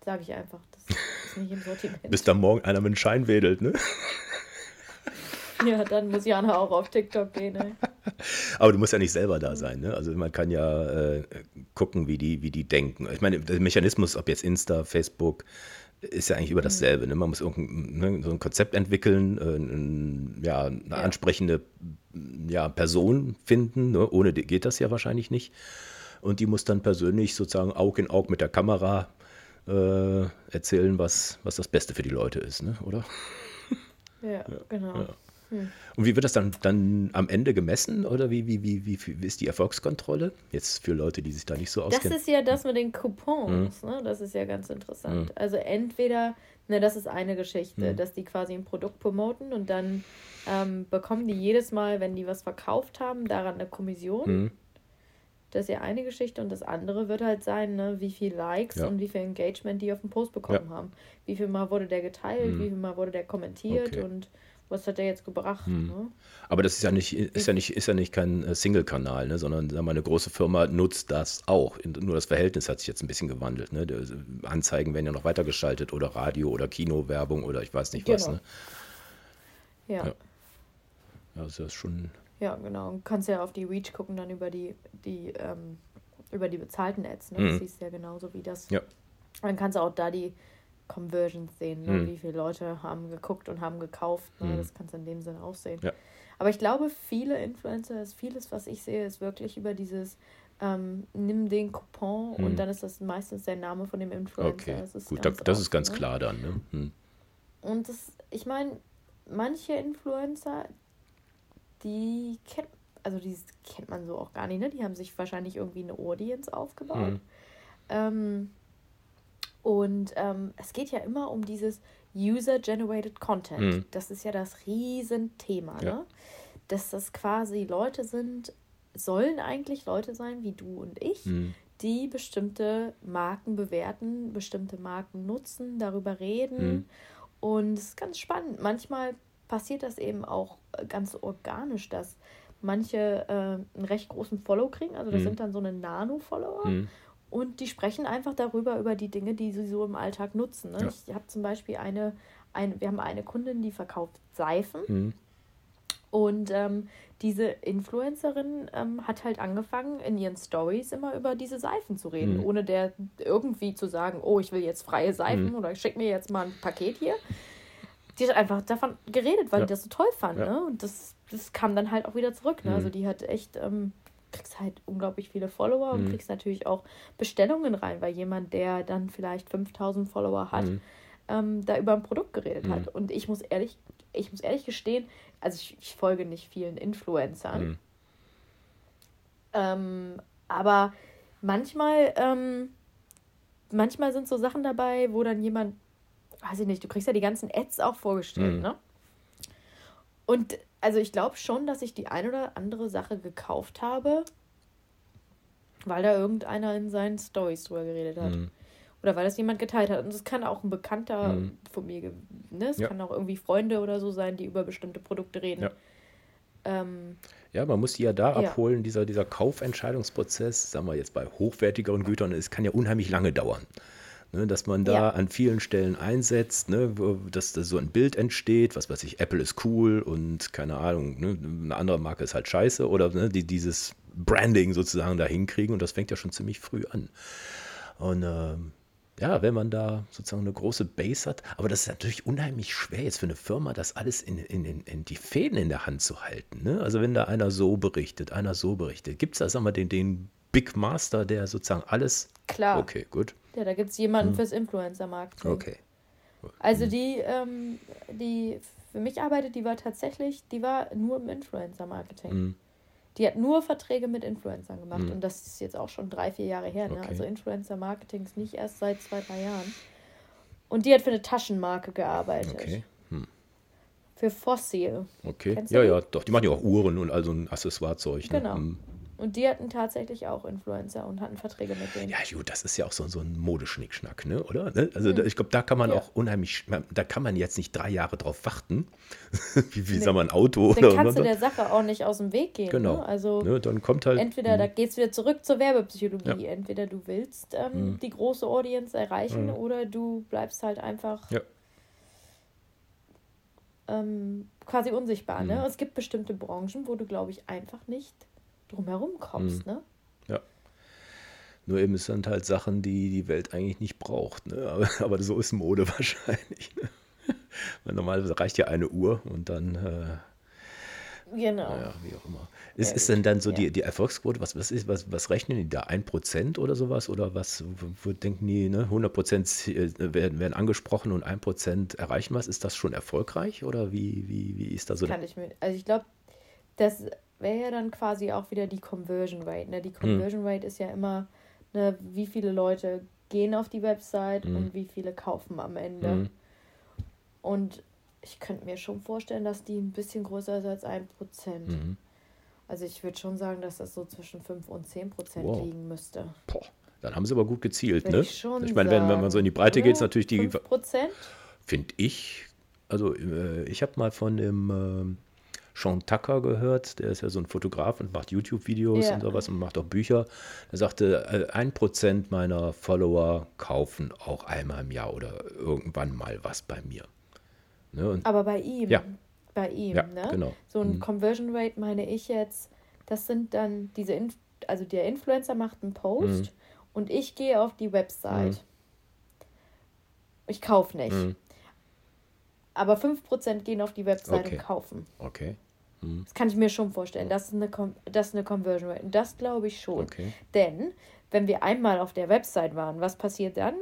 Speaker 2: Sage ich einfach. Das ist
Speaker 1: nicht im Sortiment. Bis da morgen einer mit einem Schein wedelt, ne?
Speaker 2: Ja, dann muss Jana auch auf TikTok gehen. Ne?
Speaker 1: Aber du musst ja nicht selber da sein. Ne? Also man kann ja äh, gucken, wie die, wie die denken. Ich meine, der Mechanismus, ob jetzt Insta, Facebook, ist ja eigentlich über dasselbe. Ne? Man muss ne, so ein Konzept entwickeln, äh, ein, ja, eine ja. ansprechende ja, Person finden. Ne? Ohne die geht das ja wahrscheinlich nicht. Und die muss dann persönlich sozusagen Aug in Aug mit der Kamera äh, erzählen, was, was das Beste für die Leute ist, ne? oder?
Speaker 2: Ja, ja. genau. Ja.
Speaker 1: Hm. Und wie wird das dann, dann am Ende gemessen oder wie, wie, wie, wie, wie ist die Erfolgskontrolle? Jetzt für Leute, die sich da nicht so auskennen.
Speaker 2: Das ist ja das mit den Coupons, hm. ne? das ist ja ganz interessant. Hm. Also entweder, ne, das ist eine Geschichte, hm. dass die quasi ein Produkt promoten und dann ähm, bekommen die jedes Mal, wenn die was verkauft haben, daran eine Kommission. Hm. Das ist ja eine Geschichte und das andere wird halt sein, ne, wie viel Likes ja. und wie viel Engagement die auf dem Post bekommen ja. haben. Wie viel Mal wurde der geteilt, hm. wie viel Mal wurde der kommentiert okay. und was hat der jetzt gebracht? Hm. Ne?
Speaker 1: Aber das ist ja nicht, ist ja nicht, ist ja nicht kein äh, Single-Kanal, ne? sondern sagen wir, eine große Firma nutzt das auch. Nur das Verhältnis hat sich jetzt ein bisschen gewandelt. Ne? Anzeigen werden ja noch weitergeschaltet oder Radio- oder Kinowerbung oder ich weiß nicht genau. was. Ne? Ja. ja. Also das ist schon.
Speaker 2: Ja, genau. Und kannst ja auf die Reach gucken, dann über die, die, ähm, über die bezahlten Ads. Ne? Mhm. Das siehst du ja genauso wie das. Ja. Dann kannst du auch da die Conversions sehen, ne? Mhm. wie viele Leute haben geguckt und haben gekauft. Ne? Mhm. Das kannst du in dem Sinne auch sehen. Ja. Aber ich glaube, viele Influencer, vieles, was ich sehe, ist wirklich über dieses ähm, nimm den Coupon mhm. und dann ist das meistens der Name von dem Influencer. Okay,
Speaker 1: das ist gut, das oft, ist ganz ne? klar dann. Ne? Hm.
Speaker 2: Und das, ich meine, manche Influencer, die kennt, also die kennt man so auch gar nicht, ne? Die haben sich wahrscheinlich irgendwie eine Audience aufgebaut. Mhm. Ähm, und ähm, es geht ja immer um dieses User-Generated Content. Mhm. Das ist ja das Riesenthema, ja. ne? Dass das quasi Leute sind, sollen eigentlich Leute sein wie du und ich, mhm. die bestimmte Marken bewerten, bestimmte Marken nutzen, darüber reden. Mhm. Und es ist ganz spannend. Manchmal passiert das eben auch ganz organisch, dass manche äh, einen recht großen Follow kriegen. Also das mhm. sind dann so eine Nano-Follower. Und die sprechen einfach darüber, über die Dinge, die sie so im Alltag nutzen. Ne? Ja. Ich habe zum Beispiel eine, eine, wir haben eine Kundin, die verkauft Seifen. Mhm. Und ähm, diese Influencerin ähm, hat halt angefangen, in ihren Stories immer über diese Seifen zu reden, mhm. ohne der irgendwie zu sagen, oh, ich will jetzt freie Seifen mhm. oder schick mir jetzt mal ein Paket hier. Die hat einfach davon geredet, weil ja. die das so toll fand. Ja. Ne? Und das, das kam dann halt auch wieder zurück. Ne? Also mhm. Also die hat echt, ähm, kriegst halt unglaublich viele Follower und mhm. kriegst natürlich auch Bestellungen rein, weil jemand, der dann vielleicht 5000 Follower hat, mhm. ähm, da über ein Produkt geredet hat. Mhm. Und ich muss ehrlich, ich muss ehrlich gestehen, also ich, ich folge nicht vielen Influencern. Mhm. Ähm, aber manchmal, ähm, manchmal sind so Sachen dabei, wo dann jemand, weiß ich nicht, du kriegst ja die ganzen Ads auch vorgestellt, mhm. ne? Und also ich glaube schon, dass ich die ein oder andere Sache gekauft habe, weil da irgendeiner in seinen Stories drüber geredet hat. Mhm. Oder weil das jemand geteilt hat. Und es kann auch ein Bekannter mhm. von mir, ne? Es ja. kann auch irgendwie Freunde oder so sein, die über bestimmte Produkte reden.
Speaker 1: Ja. Ähm, ja, man muss die ja da ja. abholen, dieser, dieser Kaufentscheidungsprozess, sagen wir jetzt bei hochwertigeren Gütern, es kann ja unheimlich lange dauern. Ne, dass man da ja. an vielen Stellen einsetzt, ne, dass da so ein Bild entsteht, was weiß ich, Apple ist cool und keine Ahnung, ne, eine andere Marke ist halt scheiße oder ne, die dieses Branding sozusagen da hinkriegen und das fängt ja schon ziemlich früh an. Und ähm, ja, wenn man da sozusagen eine große Base hat. Aber das ist natürlich unheimlich schwer jetzt für eine Firma, das alles in, in, in die Fäden in der Hand zu halten. Ne? Also wenn da einer so berichtet, einer so berichtet, gibt es da, sagen wir, den, den Big Master, der sozusagen alles.
Speaker 2: Klar.
Speaker 1: Okay, gut.
Speaker 2: Ja, da gibt es jemanden hm. fürs Influencer-Marketing.
Speaker 1: Okay.
Speaker 2: Also hm. die, ähm, die für mich arbeitet, die war tatsächlich, die war nur im Influencer-Marketing. Hm. Die hat nur Verträge mit Influencern gemacht mhm. und das ist jetzt auch schon drei, vier Jahre her. Ne? Okay. Also Influencer-Marketing ist nicht erst seit zwei, drei Jahren. Und die hat für eine Taschenmarke gearbeitet. Okay. Hm. Für Fossil.
Speaker 1: Okay. ja, ja, doch. Die machen ja auch Uhren und also ein Accessoirezeug.
Speaker 2: Ne? Genau. Hm. Und die hatten tatsächlich auch Influencer und hatten Verträge mit denen.
Speaker 1: Ja, gut, das ist ja auch so, so ein Modeschnickschnack, ne? oder? Ne? Also mhm. ich glaube, da kann man ja. auch unheimlich, da kann man jetzt nicht drei Jahre drauf warten, wie, wie nee. sagen wir, ein Auto
Speaker 2: dann oder kannst du der Sache auch nicht aus dem Weg gehen. Genau. Ne? Also
Speaker 1: ne? dann kommt halt.
Speaker 2: Entweder, da geht es wieder zurück zur Werbepsychologie. Ja. Entweder du willst ähm, mhm. die große Audience erreichen mhm. oder du bleibst halt einfach. Ja. Ähm, quasi unsichtbar. Ne? Mhm. Es gibt bestimmte Branchen, wo du, glaube ich, einfach nicht drumherum kommst, mhm. ne?
Speaker 1: Ja. Nur eben es sind halt Sachen, die die Welt eigentlich nicht braucht, ne? Aber, aber so ist Mode wahrscheinlich. Ne? Weil normalerweise reicht ja eine Uhr und dann. Äh,
Speaker 2: Genau.
Speaker 1: Naja, wie auch immer. Ist, ist denn dann so ja. die, die Erfolgsquote, was, was, ist, was, was rechnen die da? Ein Prozent oder sowas? Oder was, wo, denken die, ne? 100 Prozent äh, werden, werden angesprochen und ein Prozent erreichen was? Ist das schon erfolgreich oder wie, wie, wie ist da so?
Speaker 2: Kann ich mir, also ich glaube, das wäre ja dann quasi auch wieder die Conversion Rate. Ne? Die Conversion Rate ist ja immer, ne, wie viele Leute gehen auf die Website mhm. und wie viele kaufen am Ende. Mhm. Und ich könnte mir schon vorstellen, dass die ein bisschen größer ist als ein Prozent. Mhm. Also ich würde schon sagen, dass das so zwischen 5 und 10 Prozent wow. liegen müsste.
Speaker 1: Boah, dann haben sie aber gut gezielt, Will ne? Ich, schon ich meine, wenn, wenn man so in die Breite geht, ist natürlich die. 5
Speaker 2: Prozent?
Speaker 1: Finde ich. Also äh, ich habe mal von dem äh, Sean Tucker gehört, der ist ja so ein Fotograf und macht YouTube-Videos ja. und sowas und macht auch Bücher. Er sagte, äh, ein Prozent meiner Follower kaufen auch einmal im Jahr oder irgendwann mal was bei mir.
Speaker 2: Ne? Aber bei ihm,
Speaker 1: ja.
Speaker 2: bei ihm,
Speaker 1: ja,
Speaker 2: ne?
Speaker 1: Genau.
Speaker 2: So ein mhm. Conversion Rate meine ich jetzt, das sind dann diese, Inf also der Influencer macht einen Post mhm. und ich gehe auf die Website. Mhm. Ich kaufe nicht. Aber 5% gehen auf die Website okay. und kaufen.
Speaker 1: Okay.
Speaker 2: Mhm. Das kann ich mir schon vorstellen. Das ist eine, das ist eine Conversion Rate. Das glaube ich schon.
Speaker 1: Okay.
Speaker 2: Denn, wenn wir einmal auf der Website waren, was passiert dann?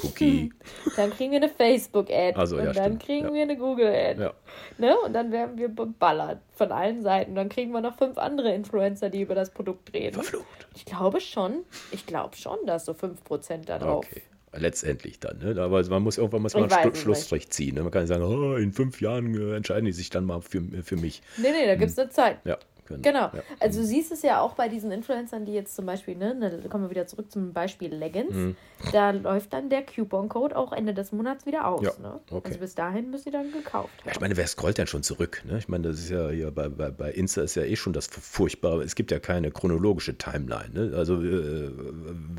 Speaker 1: Cookie.
Speaker 2: Dann kriegen wir eine Facebook-Ad.
Speaker 1: Also,
Speaker 2: und
Speaker 1: ja,
Speaker 2: dann
Speaker 1: stimmt.
Speaker 2: kriegen
Speaker 1: ja.
Speaker 2: wir eine Google-Ad.
Speaker 1: Ja.
Speaker 2: Ne? Und dann werden wir beballert von allen Seiten. Dann kriegen wir noch fünf andere Influencer, die über das Produkt reden.
Speaker 1: Verflucht.
Speaker 2: Ich glaube schon, ich glaube schon, dass so 5% da drauf
Speaker 1: okay letztendlich dann. Ne? Aber man muss irgendwann muss man einen Schlussstrich ziehen. Ne? Man kann nicht sagen, oh, in fünf Jahren äh, entscheiden die sich dann mal für, für mich.
Speaker 2: Nee, nee, da gibt es eine Zeit.
Speaker 1: Ja, können.
Speaker 2: Genau.
Speaker 1: Ja.
Speaker 2: Also du siehst es ja auch bei diesen Influencern, die jetzt zum Beispiel, ne, da kommen wir wieder zurück zum Beispiel Leggings.
Speaker 1: Mhm.
Speaker 2: Da läuft dann der Coupon-Code auch Ende des Monats wieder aus.
Speaker 1: Ja,
Speaker 2: Ne?
Speaker 1: okay.
Speaker 2: Also bis dahin müssen die dann gekauft
Speaker 1: Ja, ich meine, wer scrollt denn schon zurück? Ne? Ich meine, das ist ja hier bei, bei, bei Insta ist ja eh schon das Furchtbare. Es gibt ja keine chronologische Timeline. Ne? Also, äh,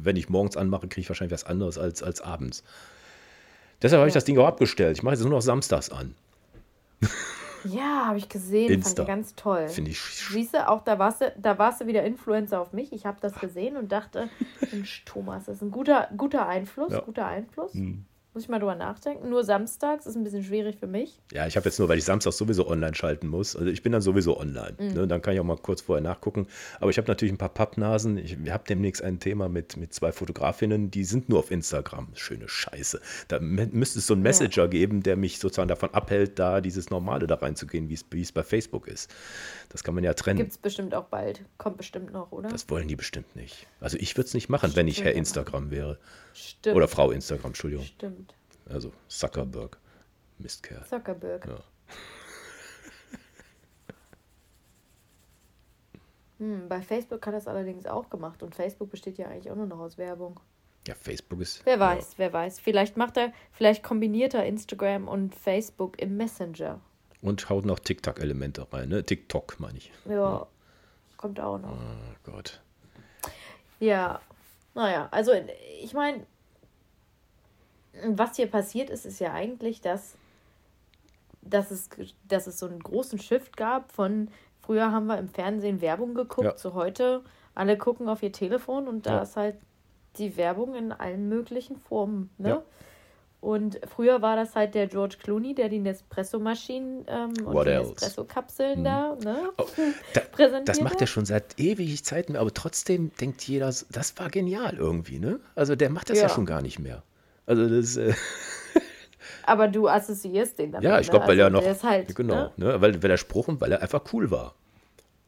Speaker 1: wenn ich morgens anmache, kriege ich wahrscheinlich was anderes als, als abends. Deshalb habe ich das Ding auch abgestellt. Ich mache es nur noch samstags an.
Speaker 2: Ja, habe ich gesehen.
Speaker 1: Insta.
Speaker 2: Fand ich ganz toll.
Speaker 1: Finde ich. sch-
Speaker 2: Siehst du, auch da warst du, da warst du wieder Influencer auf mich. Ich habe das gesehen und dachte, Mensch, Thomas, das ist ein guter, guter Einfluss,
Speaker 1: Ja.
Speaker 2: guter Einfluss.
Speaker 1: Hm.
Speaker 2: Muss ich mal drüber nachdenken. Nur samstags ist ein bisschen schwierig für mich.
Speaker 1: Ja, ich habe jetzt nur, weil ich samstags sowieso online schalten muss. Also ich bin dann sowieso online.
Speaker 2: Mhm.
Speaker 1: Ne? Dann kann ich auch mal kurz vorher nachgucken. Aber ich habe natürlich ein paar Pappnasen. Ich habe demnächst ein Thema mit, mit zwei Fotografinnen, die sind nur auf Instagram. Schöne Scheiße. Da mü- müsste es so einen Messenger geben, der mich sozusagen davon abhält, da dieses Normale da reinzugehen, wie es wie es bei Facebook ist. Das kann man ja trennen.
Speaker 2: Gibt es bestimmt auch bald. Kommt bestimmt noch, oder?
Speaker 1: Das wollen die bestimmt nicht. Also ich würde es nicht machen, wenn ich Herr Instagram wäre.
Speaker 2: Stimmt.
Speaker 1: Oder Frau Instagram, Entschuldigung.
Speaker 2: Stimmt.
Speaker 1: Also Zuckerberg. Mistkerl.
Speaker 2: Zuckerberg.
Speaker 1: Ja.
Speaker 2: Hm, bei Facebook hat das allerdings auch gemacht. Und Facebook besteht ja eigentlich auch nur noch aus Werbung.
Speaker 1: ja, Facebook ist.
Speaker 2: Wer weiß, wer weiß. Vielleicht macht er, vielleicht kombiniert er Instagram und Facebook im Messenger.
Speaker 1: Und haut noch TikTok-Elemente rein, ne? TikTok meine ich.
Speaker 2: Ja, kommt auch noch.
Speaker 1: Oh Gott.
Speaker 2: Ja, naja, also ich meine, was hier passiert ist, ist ja eigentlich, dass, dass, es, dass es so einen großen Shift gab von früher haben wir im Fernsehen Werbung geguckt,
Speaker 1: Ja.
Speaker 2: zu heute alle gucken auf ihr Telefon und da
Speaker 1: Ja.
Speaker 2: ist halt die Werbung in allen möglichen Formen. Ne?
Speaker 1: Ja.
Speaker 2: Und früher war das halt der George Clooney, der die Nespresso-Maschinen ähm, und
Speaker 1: What
Speaker 2: die? Nespresso-Kapseln da ne?
Speaker 1: Oh, da,
Speaker 2: präsentiert
Speaker 1: das macht er schon seit ewig Zeiten, aber trotzdem denkt jeder, das war genial irgendwie, ne? Also der macht das ja,
Speaker 2: Ja.
Speaker 1: schon gar nicht mehr. Also das, äh,
Speaker 2: Aber du assoziierst den damit.
Speaker 1: ja, ich
Speaker 2: ne?
Speaker 1: glaube, weil
Speaker 2: Also
Speaker 1: er noch,
Speaker 2: halt,
Speaker 1: genau,
Speaker 2: ne?
Speaker 1: ne? weil, weil der Spruch und weil er einfach cool war.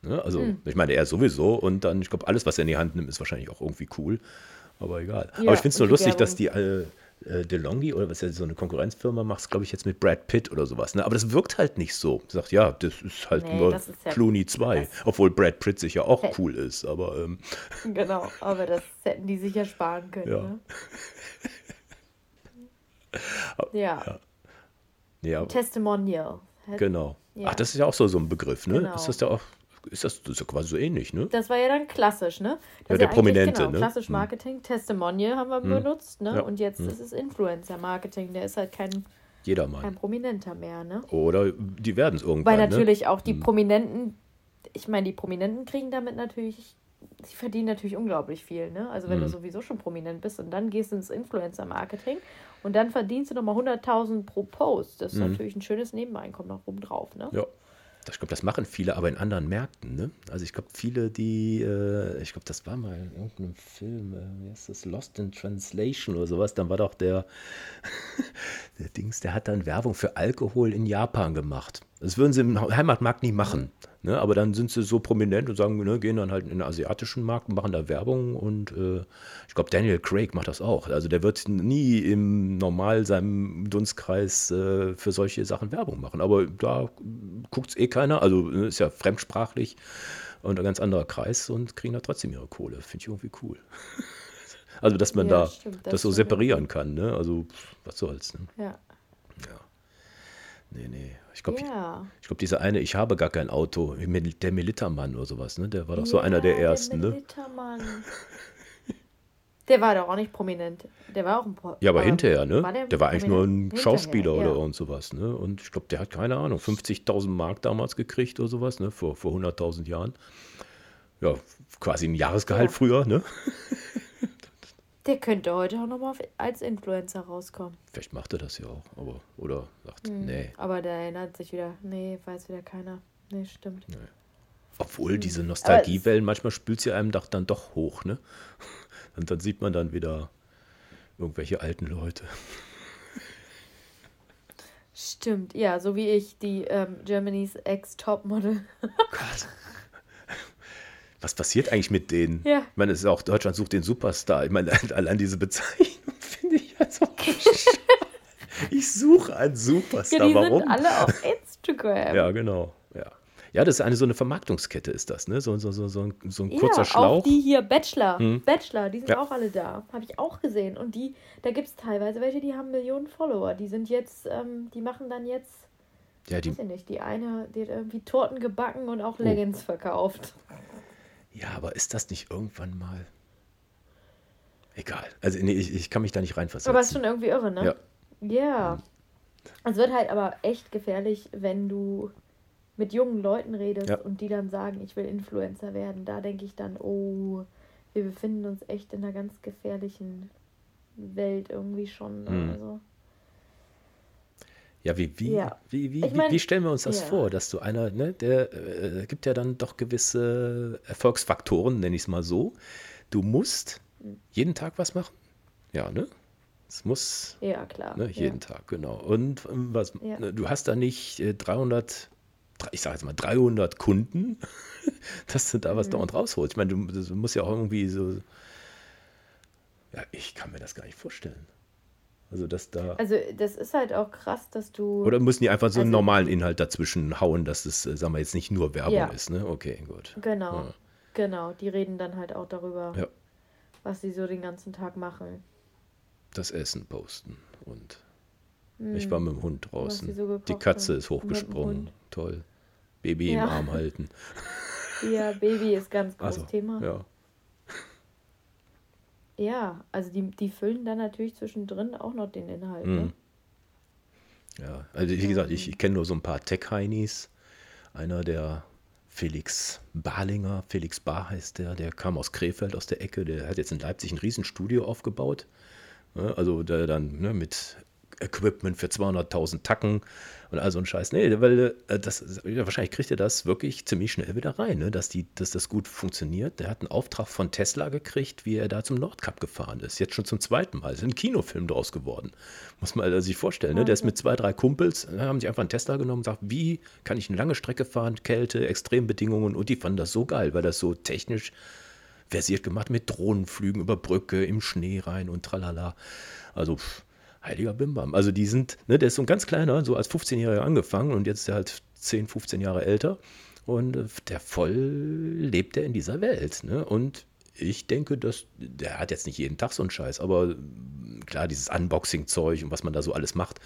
Speaker 1: Ne? Also
Speaker 2: Hm.
Speaker 1: ich meine, er sowieso und dann, ich glaube, alles, was er in die Hand nimmt, ist wahrscheinlich auch irgendwie cool, aber egal.
Speaker 2: Ja,
Speaker 1: aber ich finde es nur lustig,
Speaker 2: Werbung.
Speaker 1: dass die äh, äh, DeLonghi oder was ja so eine Konkurrenzfirma macht, glaube ich, jetzt mit Brad Pitt oder sowas. Ne? Aber das wirkt halt nicht so. Sagt, ja, das ist halt
Speaker 2: Nee,
Speaker 1: nur
Speaker 2: ist ja-
Speaker 1: Clooney 2,
Speaker 2: das-
Speaker 1: obwohl Brad Pitt sicher auch cool ist, aber ähm,
Speaker 2: Genau, aber das hätten die sicher sparen können.
Speaker 1: Ja.
Speaker 2: Ne? ja.
Speaker 1: ja,
Speaker 2: Testimonial.
Speaker 1: genau.
Speaker 2: Ja.
Speaker 1: Ach, das ist ja auch so, so ein Begriff, ne?
Speaker 2: Genau.
Speaker 1: Ist das ja auch, ist das, das ist ja quasi so ähnlich, ne?
Speaker 2: Das war ja dann klassisch, ne? Das
Speaker 1: Ja, der Prominente,
Speaker 2: genau,
Speaker 1: ne?
Speaker 2: Klassisch
Speaker 1: Hm.
Speaker 2: Marketing, Testimonial haben wir benutzt, ne?
Speaker 1: Ja.
Speaker 2: Und jetzt ist es Influencer-Marketing. Der ist halt kein,
Speaker 1: Jedermann.
Speaker 2: kein Prominenter mehr, ne?
Speaker 1: Oder die werden es irgendwann,
Speaker 2: Weil
Speaker 1: ne?
Speaker 2: natürlich auch die Prominenten, ich meine, die Prominenten kriegen damit natürlich, sie verdienen natürlich unglaublich viel, ne? Also
Speaker 1: Mhm.
Speaker 2: wenn du sowieso schon prominent bist und dann gehst du ins Influencer-Marketing und dann verdienst du nochmal 100.000 pro Post. Das ist natürlich ein schönes Nebeneinkommen noch oben drauf, ne?
Speaker 1: Mhm. Ja. Ich glaube, das machen viele, aber in anderen Märkten. Ne? Also ich glaube, viele, die, äh, ich glaube, das war mal in irgendeinem Film, äh, wie heißt das, Lost in Translation oder sowas. Dann war doch der, der Dings, der hat dann Werbung für Alkohol in Japan gemacht. Das würden sie im Heimatmarkt nie machen. Ne? Aber dann sind sie so prominent und sagen, ne, gehen dann halt in den asiatischen Markt und machen da Werbung. Und äh, ich glaube, Daniel Craig macht das auch. Also der wird nie im normal seinem Dunstkreis äh, für solche Sachen Werbung machen. Aber da guckt es eh keiner. Also ne, ist ja fremdsprachlich und ein ganz anderer Kreis und kriegen da trotzdem ihre Kohle. Finde ich irgendwie cool. Also, dass man
Speaker 2: Ja,
Speaker 1: da
Speaker 2: stimmt,
Speaker 1: das,
Speaker 2: das
Speaker 1: so separieren kann. Ne? Also, was soll's. Ne?
Speaker 2: Ja.
Speaker 1: Nee, nee. Ich glaube,
Speaker 2: Ja.
Speaker 1: ich glaube, dieser eine, ich habe gar kein Auto, der Militermann oder sowas, ne? Der war doch so einer der
Speaker 2: Ja,
Speaker 1: ersten,
Speaker 2: der
Speaker 1: ne?
Speaker 2: Militermann. Der war doch auch nicht prominent. Der war auch ein Pro
Speaker 1: Ja, aber hinterher, ne?
Speaker 2: war
Speaker 1: der, war eigentlich nur ein? Schauspieler
Speaker 2: Hinterher,
Speaker 1: oder
Speaker 2: ja.
Speaker 1: irgend sowas, ne? Und ich glaube, der hat keine Ahnung, 50.000 Mark damals gekriegt oder sowas, ne? Vor, vor 100.000 Jahren. Ja, quasi ein Jahresgehalt
Speaker 2: Ja.
Speaker 1: früher, ne?
Speaker 2: Der könnte heute auch nochmal als Influencer rauskommen.
Speaker 1: Vielleicht macht er das ja auch, aber, oder sagt, nee.
Speaker 2: Aber der erinnert sich wieder. Nee, weiß wieder keiner. Nee, stimmt.
Speaker 1: Obwohl diese
Speaker 2: Hm.
Speaker 1: Nostalgiewellen, manchmal spült sie einem doch dann doch hoch, ne? Und dann sieht man dann wieder irgendwelche alten Leute.
Speaker 2: Stimmt, ja, so wie ich, die ähm, Germany's Ex-Topmodel.
Speaker 1: Gott. Was passiert eigentlich mit denen?
Speaker 2: Ja.
Speaker 1: Ich meine, es ist auch Deutschland sucht den Superstar. Ich meine, allein diese Bezeichnung finde ich also bescheuert. Ich suche einen
Speaker 2: Ja,
Speaker 1: Superstar.
Speaker 2: die
Speaker 1: Warum?
Speaker 2: sind alle auf Instagram.
Speaker 1: Ja, genau. Ja. Ja, das ist eine so eine Vermarktungskette, ist das, ne? So, so, so, so, ein, so ein kurzer
Speaker 2: ja,
Speaker 1: Schlauch.
Speaker 2: auch die hier Bachelor.
Speaker 1: Hm.
Speaker 2: Bachelor, die sind
Speaker 1: Ja.
Speaker 2: auch alle da. Habe ich auch gesehen. Und die, da gibt es teilweise welche, die haben Millionen Follower. Die sind jetzt, ähm, die machen dann jetzt,
Speaker 1: Ja, die,
Speaker 2: weiß ich nicht, die eine, die hat irgendwie Torten gebacken und
Speaker 1: Oh.
Speaker 2: auch Leggings verkauft.
Speaker 1: Ja, aber ist das nicht irgendwann mal. Egal. Also, nee, ich, ich kann mich da nicht reinversetzen.
Speaker 2: Aber ist schon irgendwie irre, ne?
Speaker 1: Ja.
Speaker 2: Ja. Es wird halt aber echt gefährlich, wenn du mit jungen Leuten redest
Speaker 1: Ja.
Speaker 2: und die dann sagen, ich will Influencer werden. Da denke ich dann, oh, wir befinden uns echt in einer ganz gefährlichen Welt irgendwie schon.
Speaker 1: Mhm.
Speaker 2: Also.
Speaker 1: Ja, wie, wie,
Speaker 2: Ja.
Speaker 1: wie, wie,
Speaker 2: Ich mein,
Speaker 1: wie stellen wir uns das
Speaker 2: ja.
Speaker 1: vor, dass du einer, ne, der äh, gibt ja dann doch gewisse Erfolgsfaktoren, nenne ich es mal so. Du musst jeden Tag was machen. Ja, ne? Es muss
Speaker 2: Ja, klar.
Speaker 1: ne,
Speaker 2: ja.
Speaker 1: jeden Tag, genau. Und ähm, was,
Speaker 2: Ja.
Speaker 1: ne, du hast da nicht äh, 300, drei- ich sage jetzt mal 300 Kunden, dass du da was
Speaker 2: Mhm.
Speaker 1: dauernd rausholst. Ich meine, du musst ja auch irgendwie so, ja, ich kann mir das gar nicht vorstellen. Also, dass da.
Speaker 2: Also das ist halt auch krass, dass du.
Speaker 1: Oder müssen die einfach so einen
Speaker 2: Also-
Speaker 1: normalen Inhalt dazwischen hauen, dass es, äh, sagen wir, jetzt nicht nur Werbung
Speaker 2: Ja.
Speaker 1: ist, ne? Okay, gut.
Speaker 2: Genau,
Speaker 1: Ja.
Speaker 2: genau. Die reden dann halt auch darüber,
Speaker 1: Ja.
Speaker 2: was sie so den ganzen Tag machen.
Speaker 1: Das Essen posten. Und
Speaker 2: Hm.
Speaker 1: ich war mit dem Hund draußen.
Speaker 2: so
Speaker 1: Die Katze
Speaker 2: haben.
Speaker 1: ist hochgesprungen. Toll. Baby im Arm halten.
Speaker 2: Ja, Baby ist ganz großes
Speaker 1: Also,
Speaker 2: Thema.
Speaker 1: ja.
Speaker 2: Ja, also die, die füllen dann natürlich zwischendrin auch noch den Inhalt.
Speaker 1: Mhm.
Speaker 2: Ne?
Speaker 1: Ja, also wie gesagt, ich, ich kenne nur so ein paar Tech-Heinis. Einer der Felix Barlinger, Felix Bar heißt der, der kam aus Krefeld aus der Ecke, der hat jetzt in Leipzig ein Riesenstudio aufgebaut. Also der dann ne, mit Equipment für 200.000 Tacken und all so ein Scheiß. Nee, weil äh, das, wahrscheinlich kriegt er das wirklich ziemlich schnell wieder rein, ne, dass, die, dass das gut funktioniert. Der hat einen Auftrag von Tesla gekriegt, wie er da zum Nordcup gefahren ist. Jetzt schon zum zweiten Mal. Es ist ein Kinofilm draus geworden. Muss man also sich vorstellen. Ne? Der ist mit zwei, drei Kumpels, äh, haben sich einfach einen Tesla genommen und sagt, wie kann ich eine lange Strecke fahren, Kälte, Extrembedingungen und die fanden das so geil, weil das so technisch versiert gemacht mit Drohnenflügen über Brücke, im Schnee rein und tralala. Also pff, heiliger Bimbam. Also die sind, ne, der ist so ein ganz kleiner, so als 15-Jähriger angefangen und jetzt ist er halt 10, 15 Jahre älter und äh, der voll lebt er in dieser Welt. Ne? Und ich denke, dass der hat jetzt nicht jeden Tag so einen Scheiß, aber mm, klar, dieses Unboxing-Zeug und was man da so alles macht.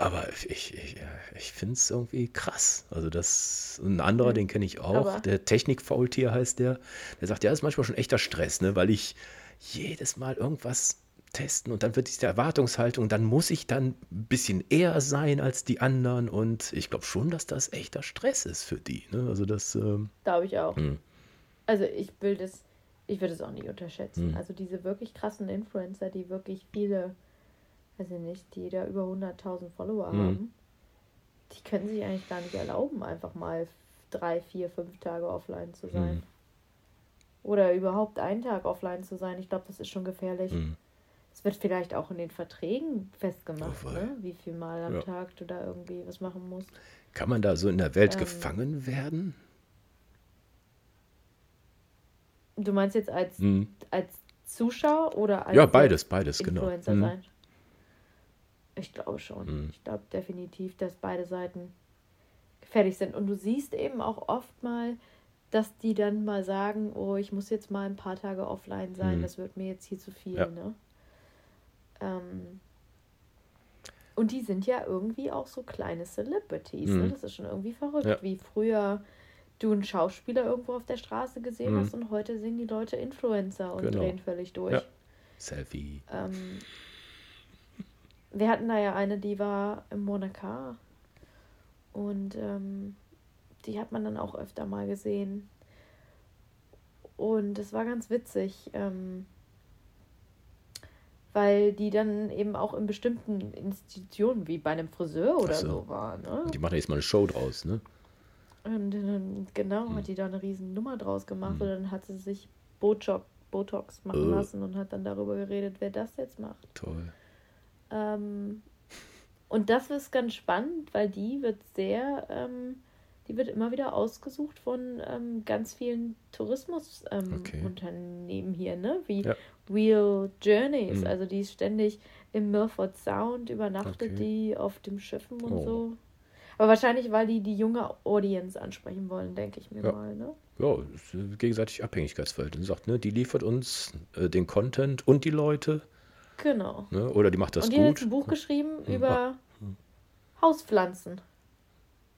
Speaker 1: Aber ich, ich, ich finde es irgendwie krass. Also das, ein anderer, den kenne ich auch,
Speaker 2: Aber-
Speaker 1: der Technik-Faultier heißt der, der sagt, ja, das ist manchmal schon echter Stress, ne? weil ich jedes Mal irgendwas testen und dann wird diese Erwartungshaltung, dann muss ich dann ein bisschen eher sein als die anderen und ich glaube schon, dass das echter Stress ist für die. Ne? Also das, ähm,
Speaker 2: Glaube ich auch.
Speaker 1: Hm.
Speaker 2: Also ich will das, ich würde es auch nicht unterschätzen.
Speaker 1: Hm.
Speaker 2: Also diese wirklich krassen Influencer, die wirklich viele, weiß ich nicht, die da über 100.000 Follower
Speaker 1: Hm.
Speaker 2: haben, die können sich eigentlich gar nicht erlauben, einfach mal drei, vier, fünf Tage offline zu sein. Oder überhaupt einen Tag offline zu sein. Ich glaube, das ist schon gefährlich. Es wird vielleicht auch in den Verträgen festgemacht,
Speaker 1: Oh,
Speaker 2: ne? wie viel Mal am
Speaker 1: Ja.
Speaker 2: Tag du da irgendwie was machen musst.
Speaker 1: kann man da so in der Welt
Speaker 2: Ähm,
Speaker 1: gefangen werden?
Speaker 2: Du meinst jetzt als,
Speaker 1: Hm.
Speaker 2: als Zuschauer oder als
Speaker 1: Ja, beides, beides, genau.
Speaker 2: Influencer
Speaker 1: Hm.
Speaker 2: sein? Ich glaube schon.
Speaker 1: Hm.
Speaker 2: Ich glaube definitiv, dass beide Seiten gefährlich sind. Und du siehst eben auch oft mal, dass die dann mal sagen, oh, ich muss jetzt mal ein paar Tage offline sein,
Speaker 1: Hm.
Speaker 2: das wird mir jetzt hier zu viel.
Speaker 1: Ja.
Speaker 2: Ne? Ähm, und die sind ja irgendwie auch so kleine Celebrities. Ne?
Speaker 1: Hm.
Speaker 2: Das ist schon irgendwie verrückt,
Speaker 1: Ja.
Speaker 2: wie früher du einen Schauspieler irgendwo auf der Straße gesehen
Speaker 1: Hm.
Speaker 2: hast und heute sehen die Leute Influencer und
Speaker 1: Genau.
Speaker 2: drehen völlig durch.
Speaker 1: Ja. Selfie.
Speaker 2: Ähm, wir hatten da ja eine, die war im Monacar. Und ähm, die hat man dann auch öfter mal gesehen. Und es war ganz witzig, ähm, weil die dann eben auch in bestimmten Institutionen, wie bei einem Friseur oder
Speaker 1: so.
Speaker 2: so, war. Ne?
Speaker 1: Die machen jetzt mal eine Show draus, ne?
Speaker 2: Und dann, genau,
Speaker 1: Hm.
Speaker 2: hat die da eine riesen Nummer draus gemacht und dann hat sie sich Botox, Botox machen
Speaker 1: Oh.
Speaker 2: lassen und hat dann darüber geredet, wer das jetzt macht.
Speaker 1: Toll.
Speaker 2: Ähm, und das ist ganz spannend, weil die wird sehr, ähm, die wird immer wieder ausgesucht von ähm, ganz vielen Tourismusunternehmen
Speaker 1: Okay.
Speaker 2: Hier, ne? Wie
Speaker 1: Ja.
Speaker 2: Wheel Journeys.
Speaker 1: Mhm.
Speaker 2: Also die ist ständig im Milford Sound, übernachtet
Speaker 1: Okay.
Speaker 2: die auf dem Schiffen und
Speaker 1: Oh.
Speaker 2: so. Aber wahrscheinlich, weil die die junge Audience ansprechen wollen, denke ich mir
Speaker 1: Ja.
Speaker 2: mal. Ne?
Speaker 1: Ja, gegenseitig Abhängigkeitsverhältnis. Sagt, ne, die liefert uns äh, den Content und die Leute,
Speaker 2: Genau.
Speaker 1: ne, oder die macht das
Speaker 2: Und die hat jetzt
Speaker 1: gut.
Speaker 2: ein Buch geschrieben
Speaker 1: Hm.
Speaker 2: über Hauspflanzen.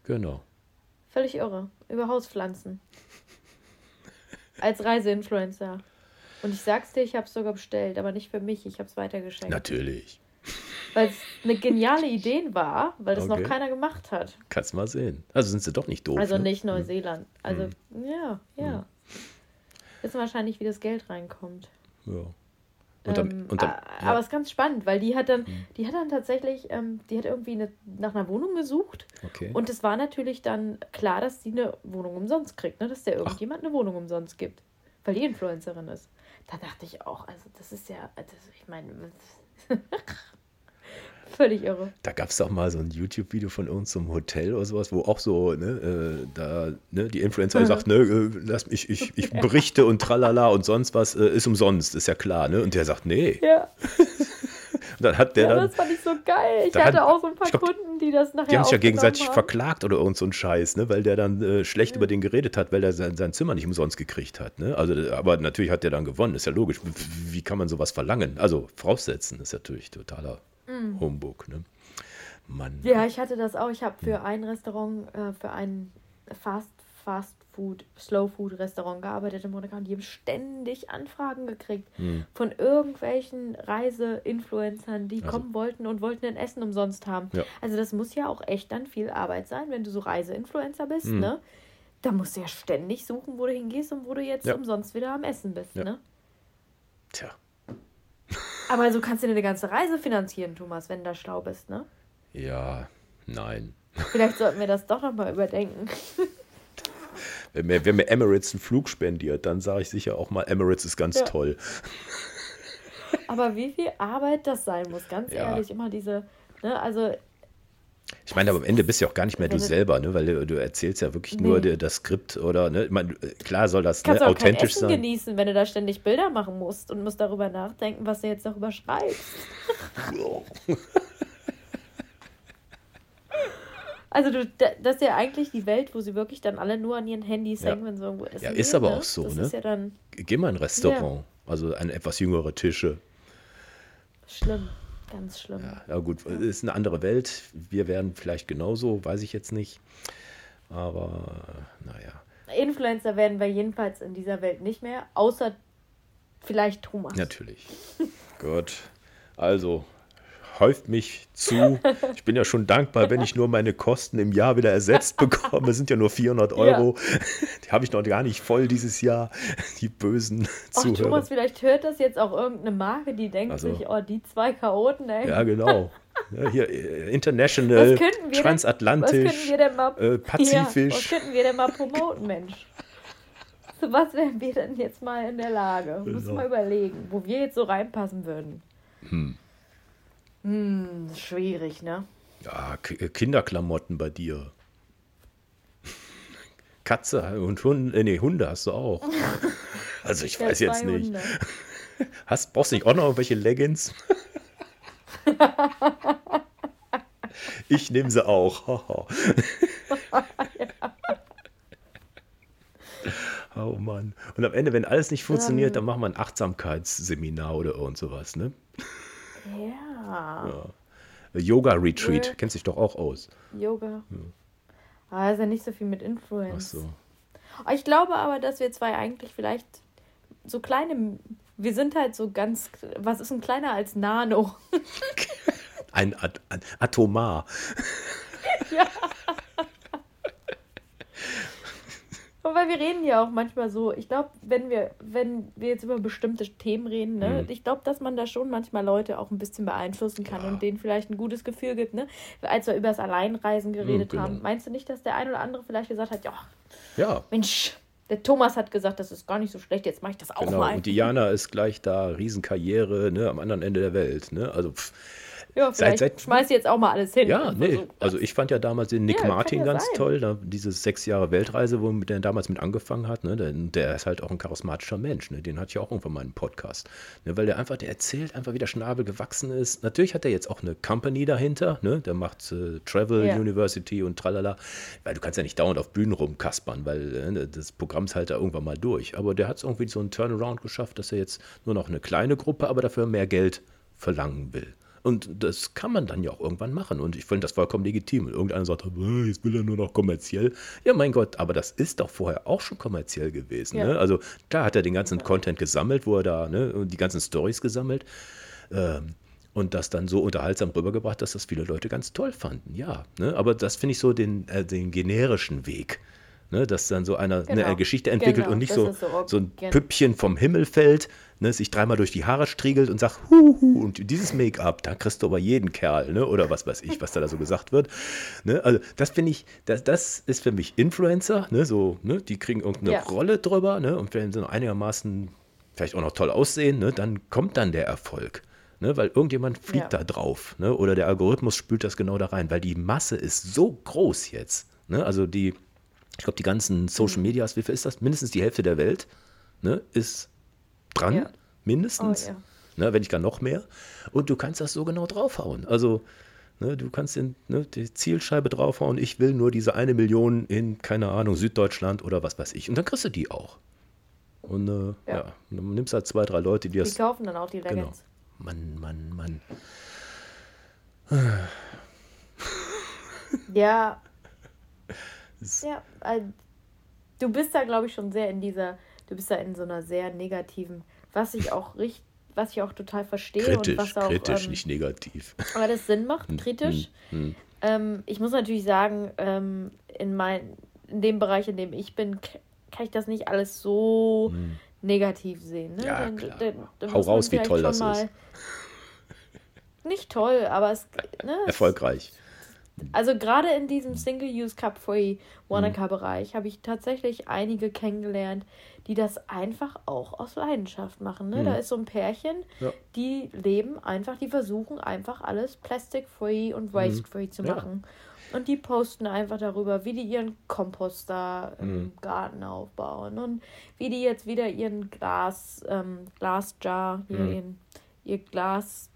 Speaker 1: Genau.
Speaker 2: Völlig irre. Über Hauspflanzen. Als Reiseinfluencer. Und ich sag's dir, ich hab's sogar bestellt, aber nicht für mich, ich hab's weitergeschenkt.
Speaker 1: Natürlich.
Speaker 2: Weil es eine geniale Idee war, weil das
Speaker 1: Okay.
Speaker 2: noch keiner gemacht hat.
Speaker 1: Kannst mal sehen. Also sind sie doch nicht doof.
Speaker 2: Also
Speaker 1: ne?
Speaker 2: nicht Neuseeland. Also, ja, ja. Wissen wahrscheinlich, wie das Geld reinkommt.
Speaker 1: Ja. Und dann,
Speaker 2: ähm,
Speaker 1: und dann,
Speaker 2: a-
Speaker 1: ja. Mhm.
Speaker 2: Aber es ist ganz spannend, weil die hat dann, die hat dann tatsächlich, ähm, die hat irgendwie eine, nach einer Wohnung gesucht
Speaker 1: okay.
Speaker 2: und es war natürlich dann klar, dass sie eine Wohnung umsonst kriegt, ne? dass der irgendjemand eine Wohnung umsonst gibt, weil die Influencerin ist. Da dachte ich auch, also das ist ja, das, ich meine, völlig irre.
Speaker 1: Da gab es doch mal so ein YouTube-Video von irgendeinem Hotel oder sowas, wo auch so, ne, äh, da, ne, die Influencer sagt, ne, äh, lass mich, ich, ich berichte und tralala und sonst was, äh, ist umsonst, ist ja klar, ne? Und der sagt, nee.
Speaker 2: Ja,
Speaker 1: Und dann hat der
Speaker 2: ja
Speaker 1: dann,
Speaker 2: das fand ich so geil. Ich hatte
Speaker 1: hat-
Speaker 2: auch so ein paar
Speaker 1: glaub,
Speaker 2: Kunden, die das nachher
Speaker 1: die haben sich ja gegenseitig
Speaker 2: haben.
Speaker 1: verklagt oder irgend so ein Scheiß, ne, weil der dann äh, schlecht über den geredet hat, weil er sein, sein Zimmer nicht umsonst gekriegt hat, ne? Also, äh, aber natürlich hat der dann gewonnen, ist ja logisch. Wie, wie kann man sowas verlangen? Also, voraussetzen ist natürlich totaler Humbug, ne? Mann.
Speaker 2: Ja, ich hatte das auch. Ich habe für ein Restaurant, äh, für ein Fast, Fast Food, Slow Food Restaurant gearbeitet in Monaco und die haben ständig Anfragen gekriegt
Speaker 1: Hm.
Speaker 2: von irgendwelchen Reise-Influencern, die
Speaker 1: Also-
Speaker 2: kommen wollten und wollten ein Essen umsonst haben.
Speaker 1: Ja.
Speaker 2: Also das muss ja auch echt dann viel Arbeit sein, wenn du so Reise-Influencer bist,
Speaker 1: Hm.
Speaker 2: ne? Da musst du ja ständig suchen, wo du hingehst und wo du jetzt
Speaker 1: Ja.
Speaker 2: umsonst wieder am Essen bist,
Speaker 1: Ja.
Speaker 2: ne?
Speaker 1: Tja.
Speaker 2: Aber so kannst du dir eine ganze Reise finanzieren, Thomas, wenn du da schlau bist, ne?
Speaker 1: Ja, nein.
Speaker 2: Vielleicht sollten wir das doch nochmal überdenken.
Speaker 1: Wenn mir, wenn mir Emirates einen Flug spendiert, dann sage ich sicher auch mal, Emirates ist ganz
Speaker 2: Ja.
Speaker 1: toll.
Speaker 2: Aber wie viel Arbeit das sein muss, ganz
Speaker 1: Ja.
Speaker 2: ehrlich, immer diese, ne, also
Speaker 1: Ich meine, aber am Ende bist du ja auch gar nicht mehr du
Speaker 2: du-
Speaker 1: selber, ne? weil du, du erzählst ja wirklich
Speaker 2: Nee.
Speaker 1: nur das Skript oder, ne? Ich meine, klar soll das ne,
Speaker 2: du
Speaker 1: authentisch
Speaker 2: Essen
Speaker 1: sein.
Speaker 2: genießen, wenn du da ständig Bilder machen musst und musst darüber nachdenken, was du jetzt darüber schreibst. Also du, da- das ist ja eigentlich die Welt, wo sie wirklich dann alle nur an ihren Handys
Speaker 1: Ja.
Speaker 2: hängen, wenn sie irgendwo essen.
Speaker 1: Ja, ist
Speaker 2: gehen,
Speaker 1: aber
Speaker 2: ne?
Speaker 1: auch so,
Speaker 2: das
Speaker 1: ne?
Speaker 2: ist ja dann
Speaker 1: Geh mal in ein Restaurant, also ein etwas jüngere Tische.
Speaker 2: schlimm, ganz schlimm.
Speaker 1: Ja, ja gut, es ist eine andere Welt. Wir werden vielleicht genauso, weiß ich jetzt nicht. Aber naja,
Speaker 2: Influencer werden wir jedenfalls in dieser Welt nicht mehr, außer vielleicht Thomas.
Speaker 1: natürlich. gut. Also, häuft mich zu. Ich bin ja schon dankbar, wenn ich nur meine Kosten im Jahr wieder ersetzt bekomme. Es sind ja nur 400 Euro. Die habe ich noch gar nicht voll dieses Jahr. Die bösen
Speaker 2: Ach,
Speaker 1: Zuhörer.
Speaker 2: Thomas, vielleicht hört das jetzt auch irgendeine Marke, die denkt
Speaker 1: Also.
Speaker 2: sich, oh, die zwei Chaoten, ey.
Speaker 1: Ja, genau. Ja, hier, äh, international, transatlantisch,
Speaker 2: was könnten wir denn mal,
Speaker 1: äh,
Speaker 2: Ja,
Speaker 1: pazifisch.
Speaker 2: was könnten wir denn mal promoten, Mensch? Zu was wären wir denn jetzt mal in der Lage? Muss
Speaker 1: Genau.
Speaker 2: mal überlegen, wo wir jetzt so reinpassen würden. Hm. Hm, schwierig, ne?
Speaker 1: Ja, äh, Kinderklamotten bei dir. Katze und Hunde, äh, nee, Hunde hast du auch. Also ich
Speaker 2: Ja,
Speaker 1: weiß jetzt nicht.
Speaker 2: Hunde.
Speaker 1: Hast, brauchst du nicht auch noch irgendwelche Leggings? ich nehme sie auch. Oh Mann. Und am Ende, wenn alles nicht funktioniert, dann machen wir ein Achtsamkeitsseminar oder irgend sowas, ne?
Speaker 2: Ja,
Speaker 1: Yoga-Retreat,
Speaker 2: Ja.
Speaker 1: kennst dich doch auch aus.
Speaker 2: Yoga. Ah, ist ja nicht so viel mit
Speaker 1: Ach
Speaker 2: Influence.
Speaker 1: so.
Speaker 2: Oh, Ich glaube aber, dass wir zwei eigentlich vielleicht so kleine. Wir sind halt so ganz. Was ist denn kleiner als Nano?
Speaker 1: Ein, At ein Atomar.
Speaker 2: Und weil wir reden ja auch manchmal so, ich glaube, wenn wir, wenn wir jetzt über bestimmte Themen reden, ne,
Speaker 1: Mhm.
Speaker 2: ich glaube, dass man da schon manchmal Leute auch ein bisschen beeinflussen kann
Speaker 1: Ja.
Speaker 2: und denen vielleicht ein gutes Gefühl gibt, ne? Als wir über das Alleinreisen geredet
Speaker 1: genau.
Speaker 2: haben, meinst du nicht, dass der ein oder andere vielleicht gesagt hat, ja,
Speaker 1: Ja,
Speaker 2: Mensch, der Thomas hat gesagt, das ist gar nicht so schlecht, jetzt mache ich das auch
Speaker 1: genau.
Speaker 2: mal.
Speaker 1: Und Diana ist gleich da, Riesenkarriere, ne, am anderen Ende der Welt. Ne? Also, pff,
Speaker 2: ja, vielleicht seit, schmeiß jetzt auch mal alles hin.
Speaker 1: Ja, nee. So. Also ich fand ja damals den Nick ja, Martin ganz sein. toll. Da, diese sechs Jahre Weltreise, wo der damals mit angefangen hat. Ne? Der, der, ist halt auch ein charismatischer Mensch. Ne? Den hatte ich auch irgendwann mal einen Podcast. Ne? Weil der einfach, der erzählt einfach, wie der Schnabel gewachsen ist. Natürlich hat er jetzt auch eine Company dahinter. Ne? Der macht äh, Travel ja. University und tralala. Weil du kannst ja nicht dauernd auf Bühnen rumkaspern, weil äh, das Programm ist halt da irgendwann mal durch. Aber der hat es irgendwie so einen Turnaround geschafft, dass er jetzt nur noch eine kleine Gruppe, aber dafür mehr Geld verlangen will. Und das kann man dann ja auch irgendwann machen. Und ich finde das vollkommen legitim. Und irgendeiner sagt, jetzt will er nur noch kommerziell. Ja, mein Gott, aber das ist doch vorher auch schon kommerziell gewesen. Ja. Ne? Also da hat er den ganzen ja. Content gesammelt, wo er da, ne, die ganzen Stories gesammelt. Ähm, und das dann so unterhaltsam rübergebracht, dass das viele Leute ganz toll fanden. Ja, ne? aber das finde ich so den, äh, den generischen Weg. Ne, dass dann so einer genau. eine Geschichte entwickelt genau. und nicht so, so, so, ein Püppchen vom Himmel fällt, ne, sich dreimal durch die Haare striegelt und sagt, Huhu, und dieses Make-up, da kriegst du aber jeden Kerl, ne, oder was weiß ich, was da, da so gesagt wird. Ne, also das finde ich, das, das ist für mich Influencer, ne, so, ne, die kriegen irgendeine ja. Rolle drüber, ne, und wenn sie einigermaßen vielleicht auch noch toll aussehen, ne, dann kommt dann der Erfolg. Ne, weil irgendjemand fliegt ja. da drauf. Ne, oder der Algorithmus spült das genau da rein, weil die Masse ist so groß jetzt. Ne, also die, ich glaube, die ganzen Social mhm. Medias, wie viel ist das? Mindestens die Hälfte der Welt ne, ist dran, ja. mindestens. Oh, ja. ne, wenn nicht gar noch mehr. Und du kannst das so genau draufhauen. Also, ne, du kannst in, ne, die Zielscheibe draufhauen, ich will nur diese eine Million in, keine Ahnung, Süddeutschland oder was weiß ich. Und dann kriegst du die auch. Und äh, ja. ja, dann nimmst halt zwei, drei Leute, die das.
Speaker 2: Die kaufen dann auch die Legends. Genau.
Speaker 1: Mann, Mann, Mann.
Speaker 2: Ja, ja, äh, du bist da, glaube ich, schon sehr in dieser, du bist da in so einer sehr negativen, was ich auch richtig, was ich auch total verstehe.
Speaker 1: Kritisch,
Speaker 2: und was auch,
Speaker 1: kritisch, ähm, nicht negativ.
Speaker 2: Aber das Sinn macht, hm, kritisch. Hm, hm. Ähm, ich muss natürlich sagen, ähm, in, mein, in dem Bereich, in dem ich bin, kann ich das nicht alles so negativ sehen. Ne?
Speaker 1: Ja, dann, klar. Dann, dann Hau raus, wie toll das ist.
Speaker 2: Nicht toll, aber es. Ne,
Speaker 1: Erfolgreich.
Speaker 2: Also gerade in diesem Single-Use Cup-Free Wanaka-Bereich habe ich tatsächlich einige kennengelernt, die das einfach auch aus Leidenschaft machen. Ne? Mhm. Da ist so ein Pärchen, ja. die leben einfach, die versuchen einfach alles plastic-free und mhm. waste-free mhm. zu machen. Ja. Und die posten einfach darüber, wie die ihren Komposter im mhm. Garten aufbauen und wie die jetzt wieder ihren Glas, ähm, Glasjar, hier mhm. ihren, ihr Glas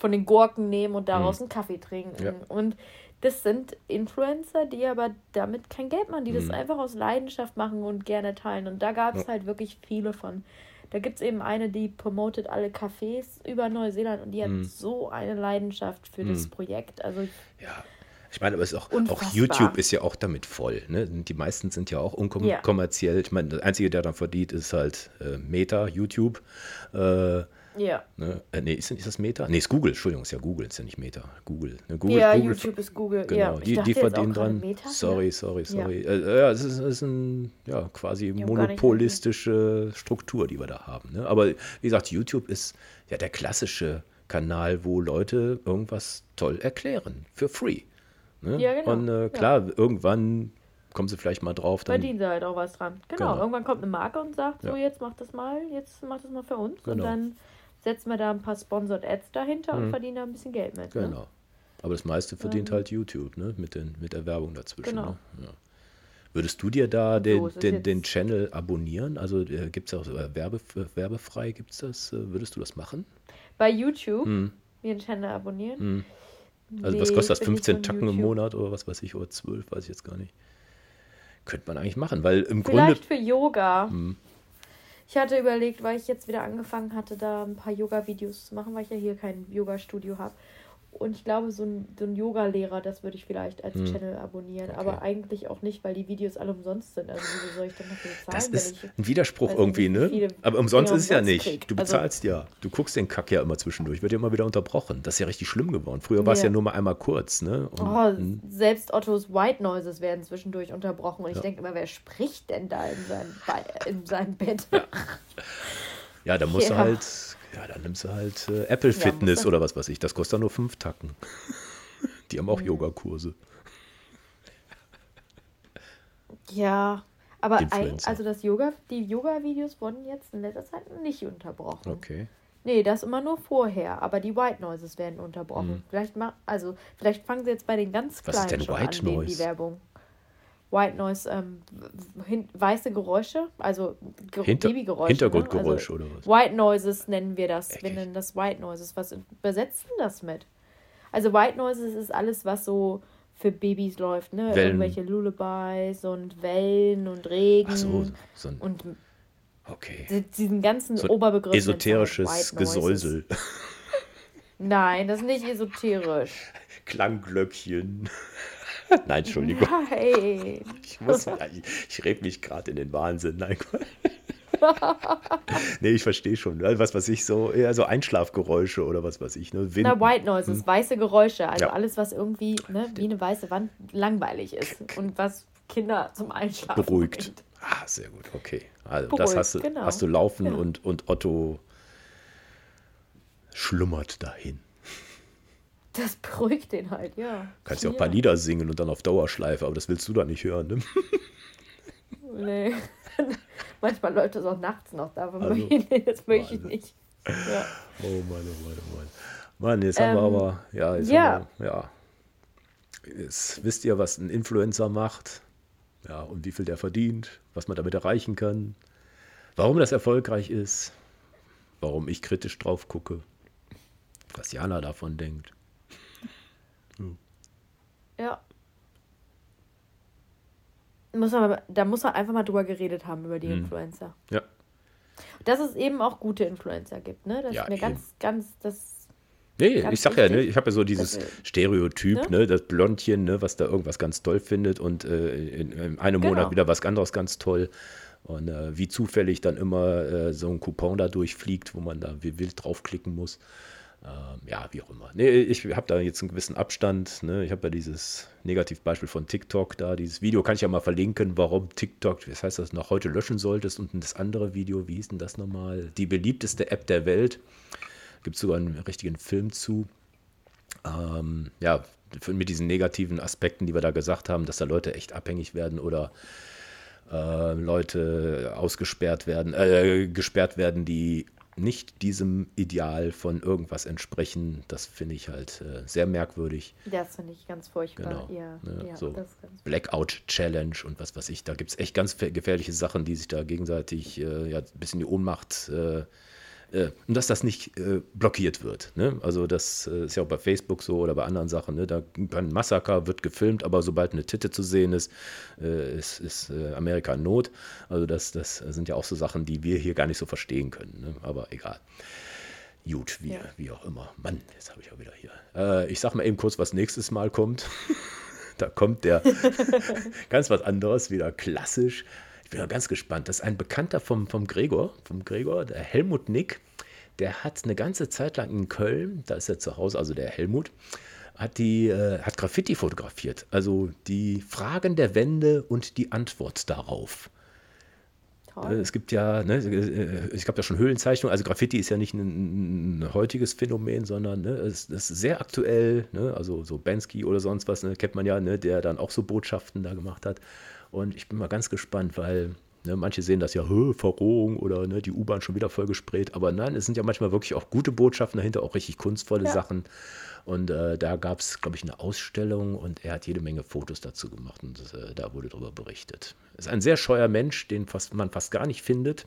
Speaker 2: von den Gurken nehmen und daraus mhm. einen Kaffee trinken. Ja. Und das sind Influencer, die aber damit kein Geld machen, die mhm. das einfach aus Leidenschaft machen und gerne teilen. Und da gab es ja. halt wirklich viele von. Da gibt es eben eine, die promotet alle Cafés über Neuseeland und die hat mhm. so eine Leidenschaft für das mhm. Projekt. Also
Speaker 1: ja. Ich meine, aber es ist auch, auch YouTube ist ja auch damit voll. Ne? Die meisten sind ja auch unkommerziell. Ja. Ich meine, der Einzige, der dann verdient, ist halt äh, Meta, YouTube. Äh,
Speaker 2: ja.
Speaker 1: Ne? Äh, nee, ist, ist das Meta? Nee, ist Google. Entschuldigung, ist ja Google, ist ja nicht Meta. Google. Ne? Google
Speaker 2: ja, Google YouTube ist Google.
Speaker 1: Genau,
Speaker 2: ja.
Speaker 1: die, die verdienen dran. Meta, sorry, ja. sorry, sorry. Ja, äh, ja es ist, ist ein ja, quasi monopolistische Struktur, die wir da haben. Ne? Aber wie gesagt, YouTube ist ja der klassische Kanal, wo Leute irgendwas toll erklären. Für free. Ne? Ja, genau. Und äh, klar, irgendwann kommen sie vielleicht mal drauf.
Speaker 2: Dann Verdienen sie halt auch was dran. Genau. genau. Irgendwann kommt eine Marke und sagt, so jetzt mach das mal, jetzt mach das mal für uns. Genau. Und dann setzen wir da ein paar Sponsored Ads dahinter mhm. und verdienen da ein bisschen Geld mit.
Speaker 1: Ne? Genau. Ne? Aber das meiste verdient ähm, halt YouTube, ne? Mit, den, mit der Werbung dazwischen. Genau. Ne? Ja. Würdest du dir da den, so den, den Channel abonnieren? Also äh, gibt es auch äh, Werbe, werbefrei, gibt es das? Äh, würdest du das machen?
Speaker 2: Bei YouTube hm. mir den Channel abonnieren?
Speaker 1: Hm. Also nee, was kostet das? 15 Tacken YouTube. im Monat oder was weiß ich, oder 12, weiß ich jetzt gar nicht. Könnte man eigentlich machen, weil im
Speaker 2: Vielleicht Grunde. Vielleicht für Yoga. Hm. Ich hatte überlegt, weil ich jetzt wieder angefangen hatte, da ein paar Yoga-Videos zu machen, weil ich ja hier kein Yoga-Studio habe. Und ich glaube, so ein, so ein Yoga-Lehrer, das würde ich vielleicht als hm. Channel abonnieren. Okay. Aber eigentlich auch nicht, weil die Videos alle umsonst sind. Also wieso soll ich dann dafür bezahlen?
Speaker 1: Das ist ein Widerspruch irgendwie, ne? Aber umsonst ist es ja nicht. Krieg. Du also bezahlst also, ja. Du guckst den Kack ja immer zwischendurch. Wird ja immer wieder unterbrochen. Das ist ja richtig schlimm geworden. Früher war es ja nur mal einmal kurz, ne?
Speaker 2: Und, oh, hm. selbst Ottos White Noises werden zwischendurch unterbrochen. Und ich denke immer, wer spricht denn da in, sein, in seinem Bett?
Speaker 1: Ja, ja da musst ja. du halt ja, dann nimmst du halt äh, Apple Fitness ja, oder was weiß ich. Das kostet nur fünf Tacken. Die haben auch mhm. Yogakurse.
Speaker 2: Ja, aber ein, also das Yoga, die Yoga-Videos wurden jetzt in letzter Zeit nicht unterbrochen.
Speaker 1: Okay.
Speaker 2: Nee, das immer nur vorher, aber die White Noises werden unterbrochen.
Speaker 1: Hm.
Speaker 2: Vielleicht ma also vielleicht fangen sie jetzt bei den ganz
Speaker 1: Was ist
Speaker 2: kleinen
Speaker 1: denn
Speaker 2: schon
Speaker 1: White
Speaker 2: an, denen die
Speaker 1: Noise?
Speaker 2: Werbung. White Noise, ähm, weiße Geräusche, also Ge
Speaker 1: Hinter
Speaker 2: Babygeräusche.
Speaker 1: Hintergrundgeräusche
Speaker 2: ne?
Speaker 1: oder was?
Speaker 2: also White Noises nennen wir das. Wir
Speaker 1: Eckig.
Speaker 2: nennen das White Noises. Was übersetzt denn das mit? Also White Noises ist alles, was so für Babys läuft, ne?
Speaker 1: Wellen.
Speaker 2: Irgendwelche Lullabies und Wellen und Regen
Speaker 1: Ach so, so ein,
Speaker 2: und
Speaker 1: okay.
Speaker 2: di- diesen ganzen
Speaker 1: So
Speaker 2: Oberbegriff.
Speaker 1: esoterisches. Gesäusel.
Speaker 2: Nein, das ist nicht esoterisch.
Speaker 1: Klangglöckchen. Nein, Entschuldigung.
Speaker 2: Nein.
Speaker 1: Ich muss, ich, ich rede mich gerade in den Wahnsinn. Nein. nee, ich verstehe schon. ne? Was weiß ich, so eher so Einschlafgeräusche oder was weiß ich. Ne? Wind,
Speaker 2: Na, White Noises, weiße Geräusche. Also
Speaker 1: Ja.
Speaker 2: alles, was irgendwie ne, wie eine weiße Wand langweilig ist und was Kinder zum Einschlafen
Speaker 1: beruhigt.
Speaker 2: bringt.
Speaker 1: Ah, sehr gut, okay. Also das
Speaker 2: Beruhigt,
Speaker 1: hast du,
Speaker 2: genau.
Speaker 1: hast du laufen
Speaker 2: Ja.
Speaker 1: und, und Otto schlummert dahin.
Speaker 2: Das beruhigt den halt, ja.
Speaker 1: Kannst ja auch ein paar Lieder singen und dann auf Dauerschleife, aber das willst du da nicht hören, ne?
Speaker 2: Nee. Manchmal läuft das auch nachts noch da, aber
Speaker 1: Also,
Speaker 2: nee, das möchte ich nicht. Ja.
Speaker 1: Oh Mann, oh Mann, oh Mann. Mann, jetzt haben wir
Speaker 2: Ähm,
Speaker 1: aber, ja, jetzt
Speaker 2: ja.
Speaker 1: haben wir, ja. Jetzt wisst ihr, was ein Influencer macht. Ja, und wie viel der verdient, was man damit erreichen kann, warum das erfolgreich ist, warum ich kritisch drauf gucke, was Jana davon denkt.
Speaker 2: Ja. Muss aber, da muss man einfach mal drüber geredet haben, über die
Speaker 1: Hm.
Speaker 2: Influencer.
Speaker 1: Ja,
Speaker 2: Dass es eben auch gute Influencer gibt, ne? Das
Speaker 1: Ja,
Speaker 2: ist mir
Speaker 1: eben.
Speaker 2: ganz, ganz, das
Speaker 1: Nee,
Speaker 2: Ganz
Speaker 1: ich sag ja, ne, ich habe ja so dieses
Speaker 2: Das, äh,
Speaker 1: Stereotyp,
Speaker 2: ne?
Speaker 1: ne? das Blondchen, ne, was da irgendwas ganz toll findet und äh, in, in einem
Speaker 2: Genau.
Speaker 1: Monat wieder was anderes ganz toll. Und äh, wie zufällig dann immer äh, so ein Coupon da durchfliegt, wo man da wie wild draufklicken muss. Ähm, ja, wie auch immer. Nee, ich habe da jetzt einen gewissen Abstand. Ne? Ich habe ja dieses Negativbeispiel von TikTok da. Dieses Video kann ich ja mal verlinken, warum TikTok, das heißt das noch heute löschen solltest. Und das andere Video, wie hieß denn das nochmal? Die beliebteste App der Welt. Gibt sogar einen richtigen Film zu. Ähm, ja, mit diesen negativen Aspekten, die wir da gesagt haben, dass da Leute echt abhängig werden oder äh, Leute ausgesperrt werden, äh, gesperrt werden, die nicht diesem Ideal von irgendwas entsprechen. Das finde ich halt äh, sehr merkwürdig.
Speaker 2: Das finde ich ganz furchtbar.
Speaker 1: Genau,
Speaker 2: Ja,
Speaker 1: ne,
Speaker 2: ja
Speaker 1: so.
Speaker 2: das ist ganz
Speaker 1: Blackout Challenge und was weiß ich. Da gibt es echt ganz gefährliche Sachen, die sich da gegenseitig äh, ja, ein bisschen die Ohnmacht äh, und dass das nicht äh, blockiert wird. Ne? Also das äh, ist ja auch bei Facebook so oder bei anderen Sachen. Ne? Da ein Massaker wird gefilmt, aber sobald eine Titte zu sehen ist, äh, ist, ist äh, Amerika in Not. Also das, das sind ja auch so Sachen, die wir hier gar nicht so verstehen können. Ne? Aber egal. Gut, wie,
Speaker 2: Ja.
Speaker 1: wie auch immer. Mann, jetzt habe ich auch wieder hier. Äh, ich sag mal eben kurz, was nächstes Mal kommt. da kommt der ganz was anderes, wieder klassisch. Ich bin ja ganz gespannt. Das ist ein Bekannter vom, vom Gregor, vom Gregor, der Helmut Nick. Der hat eine ganze Zeit lang in Köln, da ist er zu Hause, also der Helmut, hat die äh, hat Graffiti fotografiert. Also die Fragen der Wände und die Antwort darauf.
Speaker 2: Toll.
Speaker 1: Es gibt ja, ne, äh, ich habe ja schon Höhlenzeichnung, also Graffiti ist ja nicht ein, ein heutiges Phänomen, sondern ne, es, es ist sehr aktuell, ne, also so Bansky oder sonst was, ne, kennt man ja, ne, der dann auch so Botschaften da gemacht hat. Und ich bin mal ganz gespannt, weil ne, manche sehen das ja, Verrohung oder ne, die U-Bahn schon wieder vollgespräht, aber nein, es sind ja manchmal wirklich auch gute Botschaften dahinter, auch richtig kunstvolle
Speaker 2: Ja.
Speaker 1: Sachen. Und äh, da gab es, glaube ich, eine Ausstellung und er hat jede Menge Fotos dazu gemacht und äh, da wurde darüber berichtet. Ist ein sehr scheuer Mensch, den fast, man fast gar nicht findet.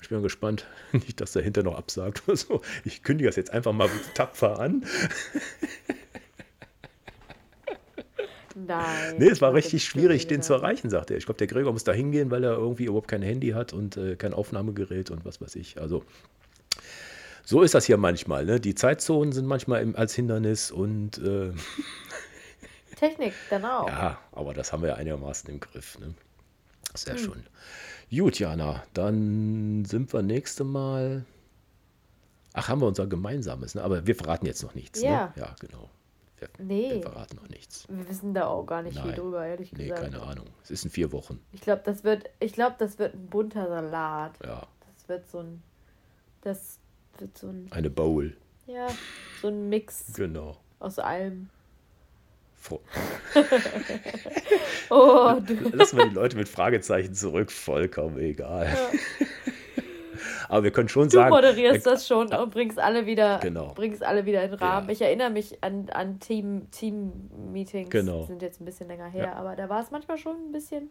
Speaker 1: Ich bin gespannt, nicht, dass er hinter noch absagt oder so. Ich kündige das jetzt einfach mal tapfer an.
Speaker 2: Nein.
Speaker 1: Nee, es war richtig schwierig, den zu erreichen, sagte er. Ich glaube, der Gregor muss da hingehen, weil er irgendwie überhaupt kein Handy hat und äh, kein Aufnahmegerät und was weiß ich. Also, so ist das hier manchmal. Ne? Die Zeitzonen sind manchmal im, als Hindernis und äh,
Speaker 2: Technik, auch.
Speaker 1: ja, aber das haben wir ja einigermaßen im Griff. Ne?
Speaker 2: Hm.
Speaker 1: Sehr schön. Gut, Jana, dann sind wir nächste Mal. Ach, haben wir unser gemeinsames, ne? aber wir verraten jetzt noch nichts.
Speaker 2: Ja.
Speaker 1: Ne? Ja, genau. Wir,
Speaker 2: Nee.
Speaker 1: wir verraten noch nichts.
Speaker 2: Wir wissen da auch gar nicht viel
Speaker 1: Nein.
Speaker 2: drüber, ehrlich
Speaker 1: Nee,
Speaker 2: gesagt.
Speaker 1: keine Ahnung. Es ist in vier Wochen.
Speaker 2: Ich glaube, das wird, ich glaube, das wird ein bunter Salat.
Speaker 1: Ja,
Speaker 2: Das wird so ein, das wird so ein,
Speaker 1: eine Bowl.
Speaker 2: ja, so ein Mix
Speaker 1: Genau.
Speaker 2: aus allem. Oh, du.
Speaker 1: Lassen wir die Leute mit Fragezeichen zurück, vollkommen egal. Aber wir können schon sagen.
Speaker 2: Du moderierst das schon und bringst alle wieder,
Speaker 1: genau.
Speaker 2: bringst alle wieder in den Rahmen. Ja. Ich erinnere mich an, an Team, Team-Meetings.
Speaker 1: Genau.
Speaker 2: Die sind jetzt ein bisschen länger her, ja. aber da war es manchmal schon ein bisschen.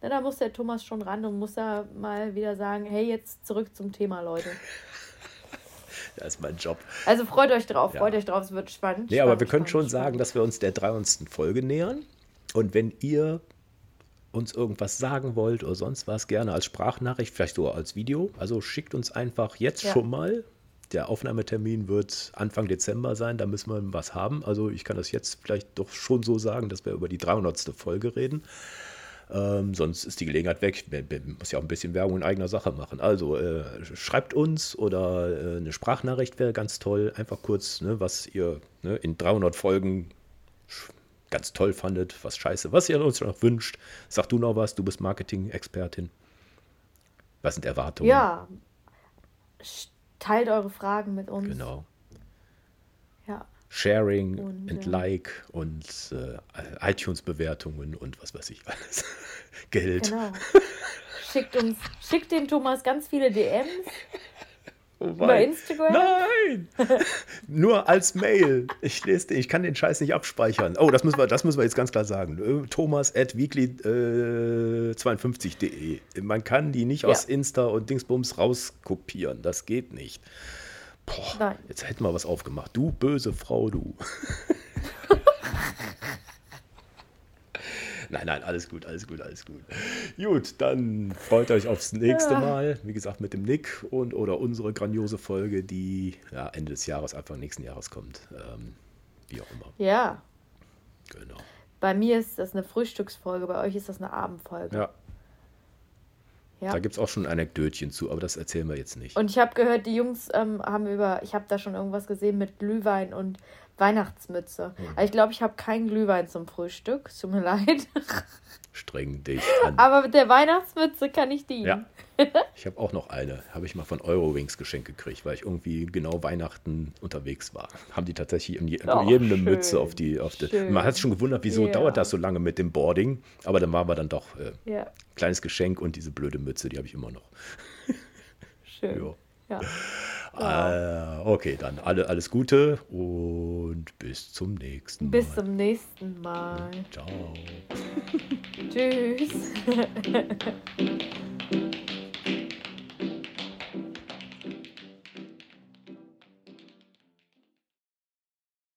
Speaker 2: Na, da muss der Thomas schon ran und muss da mal wieder sagen: hey, jetzt zurück zum Thema, Leute.
Speaker 1: Das ist mein Job.
Speaker 2: Also freut euch drauf, ja. freut euch drauf, es wird spannend.
Speaker 1: Nee,
Speaker 2: spannend,
Speaker 1: aber wir können
Speaker 2: spannend,
Speaker 1: schon spannend. sagen, dass wir uns der 300. Folge nähern. Und wenn ihr uns irgendwas sagen wollt oder sonst was, gerne als Sprachnachricht, vielleicht sogar als Video. Also schickt uns einfach jetzt ja. schon mal. Der Aufnahmetermin wird Anfang Dezember sein, da müssen wir was haben. Also ich kann das jetzt vielleicht doch schon so sagen, dass wir über die 300. Folge reden. Ähm, sonst ist die Gelegenheit weg. Man muss ja auch ein bisschen Werbung in eigener Sache machen. Also äh, schreibt uns oder äh, eine Sprachnachricht wäre ganz toll. Einfach kurz, ne, was ihr ne, in 300 Folgen ganz toll fandet, was scheiße, was ihr uns noch wünscht. Sag du noch was, du bist Marketing-Expertin. Was sind Erwartungen?
Speaker 2: Ja, teilt eure Fragen mit uns.
Speaker 1: Genau.
Speaker 2: Ja.
Speaker 1: Sharing und, und Like und äh, iTunes-Bewertungen und was weiß ich alles. Geld. Genau.
Speaker 2: Schickt uns, schickt dem Thomas ganz viele DMs. Oh Über Instagram?
Speaker 1: Nein! Nur als Mail. Ich lese den, ich kann den Scheiß nicht abspeichern. Oh, das müssen wir, das müssen wir jetzt ganz klar sagen. Äh, Thomas at weekly52.de. Äh, Man kann die nicht ja. aus Insta und Dingsbums rauskopieren. Das geht nicht. Boah, Nein. jetzt hätten wir was aufgemacht. Du böse Frau, du. Nein, nein, alles gut, alles gut, alles gut. Gut, dann freut euch aufs nächste Mal. Wie gesagt, mit dem Nick und oder unsere grandiose Folge, die ja, Ende des Jahres, Anfang nächsten Jahres kommt. Ähm, wie auch immer.
Speaker 2: Ja.
Speaker 1: Genau.
Speaker 2: Bei mir ist das eine Frühstücksfolge, bei euch ist das eine Abendfolge.
Speaker 1: Ja. Ja. Da gibt es auch schon ein Anekdötchen zu, aber das erzählen wir jetzt nicht.
Speaker 2: Und ich habe gehört, die Jungs ähm, haben über, ich habe da schon irgendwas gesehen mit Glühwein und Weihnachtsmütze. Mhm. Aber ich glaube, ich habe keinen Glühwein zum Frühstück. Tut mir leid.
Speaker 1: Streng dich an.
Speaker 2: Aber mit der Weihnachtsmütze kann ich dienen.
Speaker 1: Ja. Ich habe auch noch eine. Habe ich mal von Eurowings geschenkt gekriegt, weil ich irgendwie genau Weihnachten unterwegs war. Haben die tatsächlich in, je, oh, jedem eine Mütze auf die. Auf die man hat sich schon gewundert, wieso yeah. dauert das so lange mit dem Boarding. Aber dann war wir dann doch äh, yeah. kleines Geschenk und diese blöde Mütze, die habe ich immer noch.
Speaker 2: Schön. Jo. Ja.
Speaker 1: Äh, okay, dann alle, alles Gute und bis zum nächsten
Speaker 2: Mal. Bis zum nächsten Mal.
Speaker 1: Ciao.
Speaker 2: Tschüss.